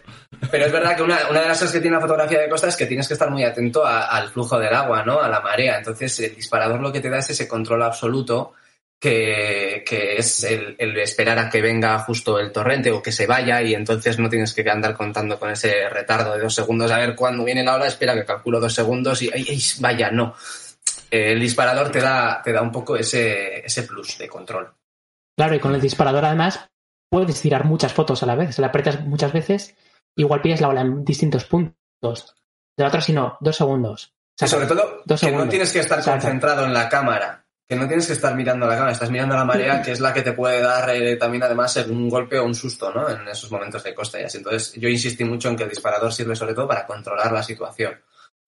Pero es verdad que una, una, de las cosas que tiene la fotografía de costa es que tienes que estar muy atento al flujo del agua, ¿no? A la marea. Entonces, el disparador lo que te da es ese control absoluto que, es el, esperar a que venga justo el torrente o que se vaya y entonces no tienes que andar contando con ese retardo de dos segundos. A ver, cuando viene la ola, espera que calculo dos segundos y ay, vaya, no. El disparador te da, te da un poco ese, ese plus de control. Claro, y con el disparador además puedes tirar muchas fotos a la vez. Se la apretas muchas veces, igual pillas la ola en distintos puntos. De la otra, si no, dos segundos. y sobre todo, que no tienes que estar concentrado en la cámara que no tienes que estar mirando la cámara, estás mirando la marea, [laughs] que es la que te puede dar eh, también además un golpe o un susto, ¿no? En esos momentos de costa y así. Entonces, yo insistí mucho en que el disparador sirve sobre todo para controlar la situación.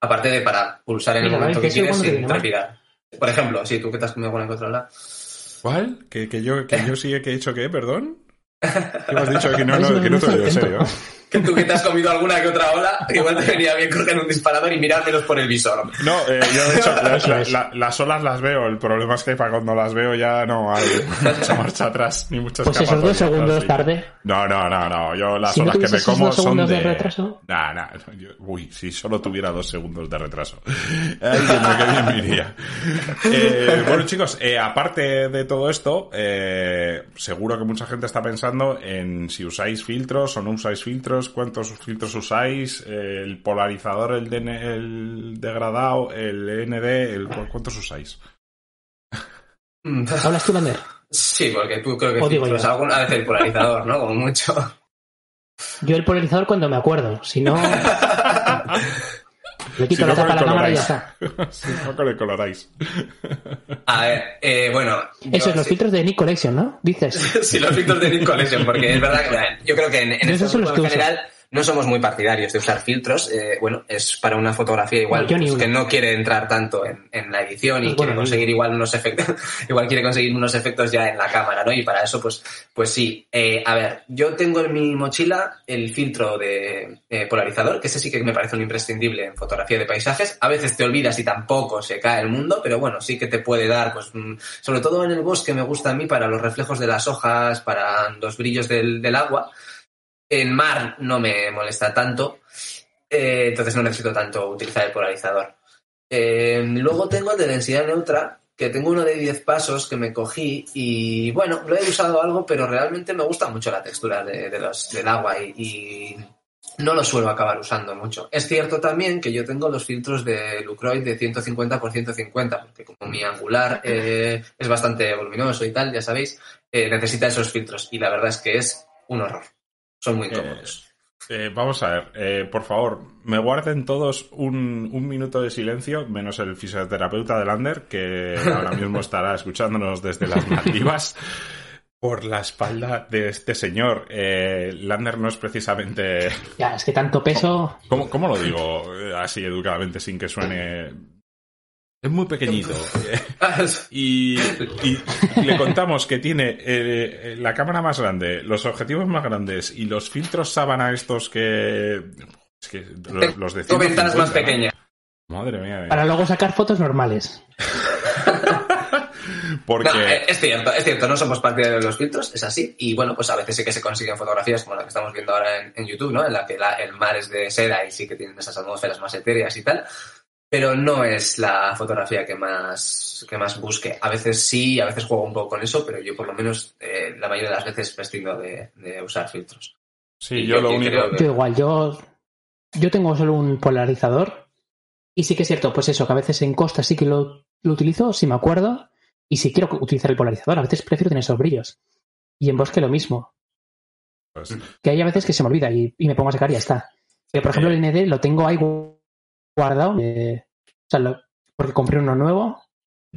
Aparte de para pulsar en el momento que quieres sin trepidar. Por ejemplo, si tú que te has comido con el controlar. ¿Cuál? ¿Que, que yo, que yo sí que he hecho qué, perdón? [laughs] ¿Qué me has dicho? Que no, no, que no te lo en serio [laughs] que tú que te has comido alguna que otra ola, igual te venía bien coger un disparador y mirármelos por el visor. No, eh, yo de hecho las olas las veo, el problema es que para cuando las veo ya no hay mucha marcha atrás, ni muchas Pues esos dos segundos tarde. No, no, no, no, yo las olas que me como son de... de retraso? Nah, nah, uy, si solo tuviera dos segundos de retraso. Ay, qué bien iría. Eh, bueno chicos, eh, aparte de todo esto, eh, seguro que mucha gente está pensando en si usáis filtros o no usáis filtros, cuántos filtros usáis, el polarizador, el, el degradado, el ND, el, ¿cuántos usáis? [laughs] ¿Hablas tú, Lander? Sí, porque tú creo que filtros alguna vez el polarizador, ¿no? Como mucho. Yo el polarizador cuando me acuerdo, si no... [laughs] Le quito la tapa la cámara y ya está. si no, que le coloráis. A ver, eh, bueno. Eso es los filtros de Nick Collection, ¿no? Dices. [laughs] sí, los filtros de Nick Collection, porque es verdad que yo creo que en, en este en general no somos muy partidarios de usar filtros. Eh, bueno, es para una fotografía igual pues, que no quiere entrar tanto en, en la edición y quiere conseguir igual unos efectos, [laughs] igual quiere conseguir unos efectos ya en la cámara, ¿no? Y para eso, pues, pues sí. Eh, a ver, yo tengo en mi mochila el filtro de eh, polarizador, que ese sí que me parece un imprescindible en fotografía de paisajes. A veces te olvidas y tampoco se cae el mundo, pero bueno, sí que te puede dar, pues, mm, sobre todo en el bosque me gusta a mí para los reflejos de las hojas, para los brillos del, del agua en mar no me molesta tanto, eh, entonces no necesito tanto utilizar el polarizador. Eh, luego tengo el de densidad neutra, que tengo uno de 10 pasos que me cogí y bueno, lo he usado algo, pero realmente me gusta mucho la textura de, del agua y, no lo suelo acabar usando mucho. Es cierto también que yo tengo los filtros de Lucroid de 150 por 150, porque como mi angular eh, es bastante voluminoso y tal, ya sabéis, necesita esos filtros y la verdad es que es un horror. Son muy cómodos. Eh, vamos a ver, eh, por favor, me guarden todos un, minuto de silencio, menos el fisioterapeuta de Lander, que ahora mismo estará [laughs] escuchándonos desde las Maldivas por la espalda de este señor. Eh, Lander no es precisamente... Ya, es que tanto peso... ¿Cómo, cómo lo digo así educadamente sin que suene es muy pequeñito. [laughs] y, le contamos que tiene eh, la cámara más grande, los objetivos más grandes y los filtros sábana estos que... Es que los, de ventanas más pequeñas. Madre mía. Para luego sacar fotos normales. [laughs] Porque... Eh, es cierto, es cierto, no somos parte de los filtros, es así. Y bueno, pues a veces sí que se consiguen fotografías como la que estamos viendo ahora en, YouTube, ¿no? En la que el mar es de seda y sí que tienen esas atmósferas más etéreas y tal pero no es la fotografía que más, que más busque. A veces sí, a veces juego un poco con eso, pero yo por lo menos eh, la mayoría de las veces prescindo de, de usar filtros. Sí, yo, lo único. Yo igual, yo, yo tengo solo un polarizador. Y sí que es cierto, pues eso, que a veces en costa sí que lo, lo utilizo, si me acuerdo. Y si quiero utilizar el polarizador, a veces prefiero tener esos brillos. Y en bosque lo mismo. Pues que hay a veces que se me olvida y, me pongo a sacar y ya está. Pero, por ejemplo, el ND lo tengo ahí guardado. Eh, o sea, porque compré uno nuevo.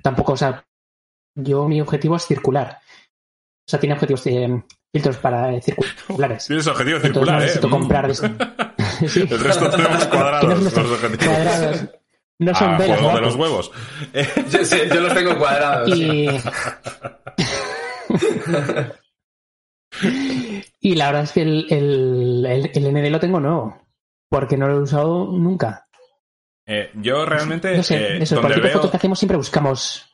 Tampoco, o sea, yo mi objetivo es circular. O sea, tiene objetivos de filtros para eh, circulares. [laughs] Tienes objetivos circulares. No necesito ¿eh? comprar. [laughs] sí. El resto [laughs] tenemos cuadrados. los objetivos. Cuadrados. No son ah, velas. de los huevos. yo, sí, yo, los tengo cuadrados. Y... y la verdad es que el, el, el, ND lo tengo nuevo. Porque no lo he usado nunca. Eh, yo realmente. No sé, eh, eso, de fotos que hacemos siempre buscamos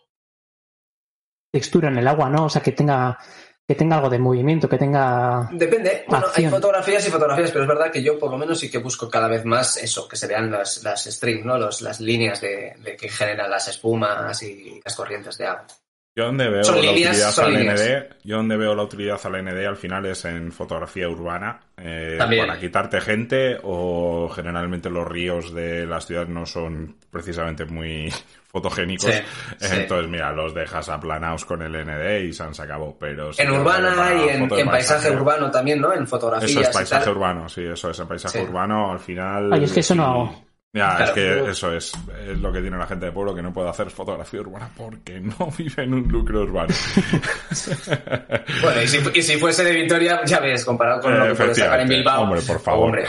textura en el agua, ¿no? O sea, que tenga que tenga algo de movimiento, que tenga. Depende. Bueno, hay fotografías y fotografías, pero es verdad que yo por lo menos sí que busco cada vez más eso, que se vean las, las strings, ¿no? Los, las líneas de, de, que generan las espumas y las corrientes de agua. Yo donde veo la utilidad al ND, yo donde veo la utilidad al ND al final es en fotografía urbana, eh, para quitarte gente o generalmente los ríos de las ciudades no son precisamente muy [laughs] fotogénicos. Entonces, mira, los dejas aplanados con el ND y se han sacado. Pero en urbana y en, paisaje, urbano también, ¿no? En fotografía. Eso es paisaje urbano, sí, eso es. En paisaje urbano al final. Ay, es que eso no hago. Ya, es que eso es, es, lo que tiene la gente de pueblo que no puede hacer fotografía urbana porque no [laughs] vive en un lucro urbano. [laughs] bueno, y si, y si, fuese de Vitoria, ya ves, comparado con lo que puedes sacar en Bilbao. Hombre, por favor. Hombre.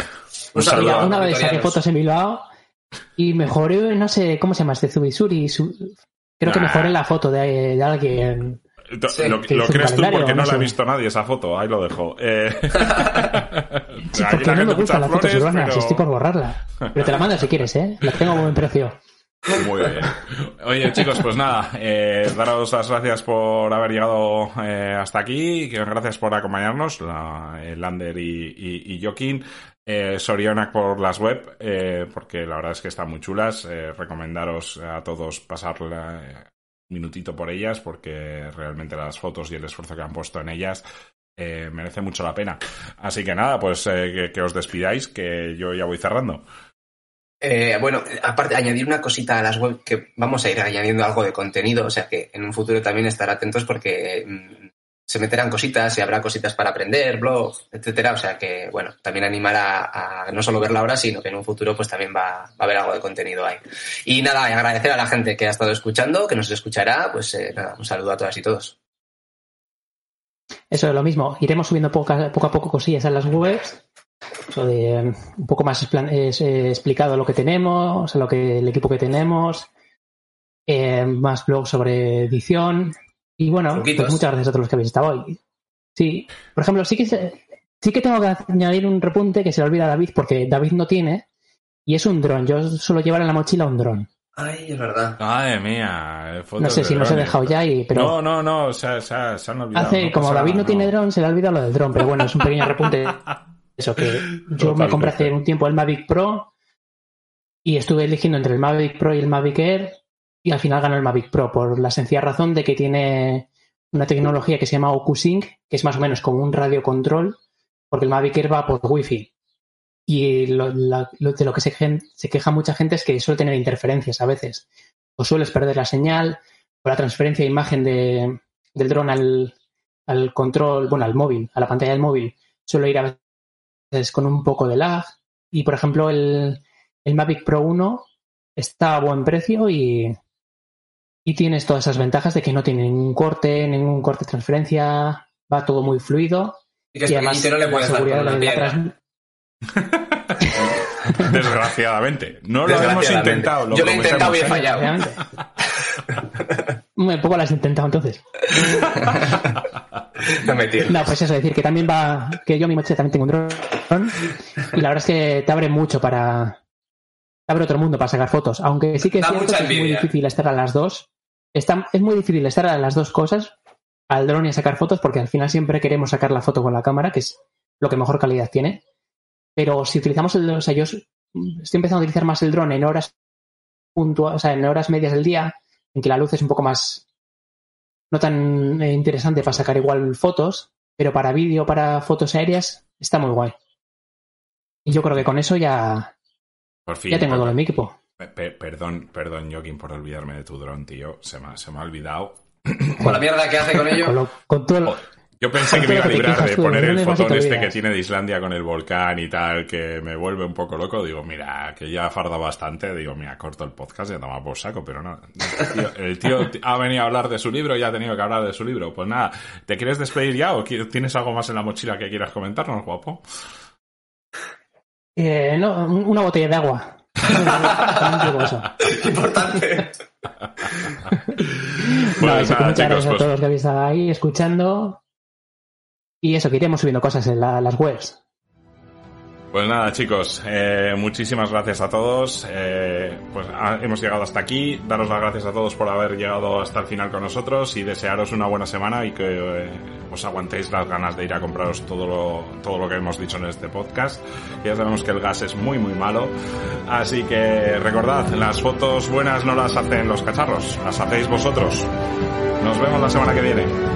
Un saludo una vez saqué fotos en Bilbao y mejoré, no sé, ¿cómo se llama este Zubisuri? Creo que mejoré la foto de, de alguien lo, crees tú porque no, la ha visto nadie esa foto, ahí lo dejo. Eh... sí, [laughs] [laughs] porque no me gustan las fotos urbanas, estoy por borrarla. Pero te la mando si quieres, ¿eh? La tengo a buen precio. [laughs] Muy bien. Oye, chicos, pues nada, eh, daros las gracias por haber llegado eh, hasta aquí, gracias por acompañarnos, la, Lander y, y, y Joaquín. Eh, Soriana por las web, eh, porque la verdad es que están muy chulas. Eh, recomendaros a todos pasarla minutito por ellas porque realmente las fotos y el esfuerzo que han puesto en ellas eh, merece mucho la pena. Así que nada, pues eh, que, os despidáis, que yo ya voy cerrando. Eh, bueno, aparte, añadir una cosita a las web que vamos a ir añadiendo algo de contenido, o sea que en un futuro también estar atentos porque mm, se meterán cositas y habrá cositas para aprender, blog, etcétera. O sea que, bueno, también animar a, no solo verla ahora, sino que en un futuro pues también va, a haber algo de contenido ahí. Y nada, agradecer a la gente que ha estado escuchando, que nos escuchará, pues eh, nada, un saludo a todas y todos. Eso es lo mismo, iremos subiendo poco a poco, cosillas a las webs, de, un poco más eh, explicado lo que tenemos, lo que el equipo que tenemos, eh, más blogs sobre edición, y bueno, pues muchas gracias a todos los que habéis estado hoy. Sí, por ejemplo, sí que sí que tengo que añadir un repunte que se le olvida a David porque David no tiene y es un dron. Yo suelo llevar en la mochila un dron. Ay, es verdad. Madre mía. No sé si nos he dejado ya y pero No, no, no, se, se, han olvidado. Hace, como David no, tiene dron, se le ha olvidado lo del dron, pero bueno, es un pequeño repunte. [laughs] Eso que yo me compré hace un tiempo el Mavic Pro y estuve eligiendo entre el Mavic Pro y el Mavic Air y al final ganó el Mavic Pro por la sencilla razón de que tiene una tecnología que se llama OcuSync, que es más o menos como un radio control, porque el Mavic Air va por Wi-Fi. Y lo, de lo que se, se, queja mucha gente es que suele tener interferencias a veces. O sueles perder la señal, o la transferencia de imagen de, del dron al, al control, bueno, al móvil, a la pantalla del móvil, suele ir a veces con un poco de lag. Y por ejemplo, el, el Mavic Pro 1 está a buen precio y, y tienes todas esas ventajas de que no tiene ningún corte, ningún corte de transferencia, va todo muy fluido. Y, que además no le puedes dar la [laughs] Desgraciadamente. No lo hemos intentado. Lo Yo lo he intentado y he fallado. Muy poco lo has intentado entonces. [laughs] no me No, pues eso, decir que también va, que yo mi mochila también tengo un dron y la verdad es que te abre mucho para, te abre otro mundo para sacar fotos, aunque sí que es cierto que es muy difícil estar a las dos es muy difícil estar a las dos cosas, al dron y a sacar fotos, porque al final siempre queremos sacar la foto con la cámara, que es lo que mejor calidad tiene. Pero si utilizamos el dron, o sea, yo estoy empezando a utilizar más el dron en horas puntuales, o sea, en horas medias del día, en que la luz es un poco más no tan eh, interesante para sacar igual fotos, pero para vídeo, para fotos aéreas, está muy guay. Y yo creo que con eso ya, por fin, ya tengo todo en mi equipo. Perdón, perdón, Joaquín, por olvidarme de tu dron, tío. Se me, se me ha olvidado. Con la mierda que hace con ello. Con, todo el, yo pensé que me iba a librar de poner el fotón este que tiene de Islandia con el volcán y tal, que me vuelve un poco loco. Digo, mira, que ya farda bastante. Digo, mira, corto el podcast y toma por saco, pero no. El tío, ha venido a hablar de su libro y ha tenido que hablar de su libro. Pues nada, ¿te quieres despedir ya o tienes algo más en la mochila que quieras comentarnos, guapo? Eh, no, una botella de agua. Importante. no, eso, muchas gracias a pues todos los que habéis estado ahí escuchando. Y eso, que iremos subiendo cosas en las webs. Pues nada, chicos, eh, muchísimas gracias a todos. Eh, pues hemos llegado hasta aquí. Daros las gracias a todos por haber llegado hasta el final con nosotros y desearos una buena semana y que eh, os aguantéis las ganas de ir a compraros todo lo, todo lo que hemos dicho en este podcast. Ya sabemos que el gas es muy, muy malo. Así que recordad, las fotos buenas no las hacen los cacharros, las hacéis vosotros. Nos vemos la semana que viene.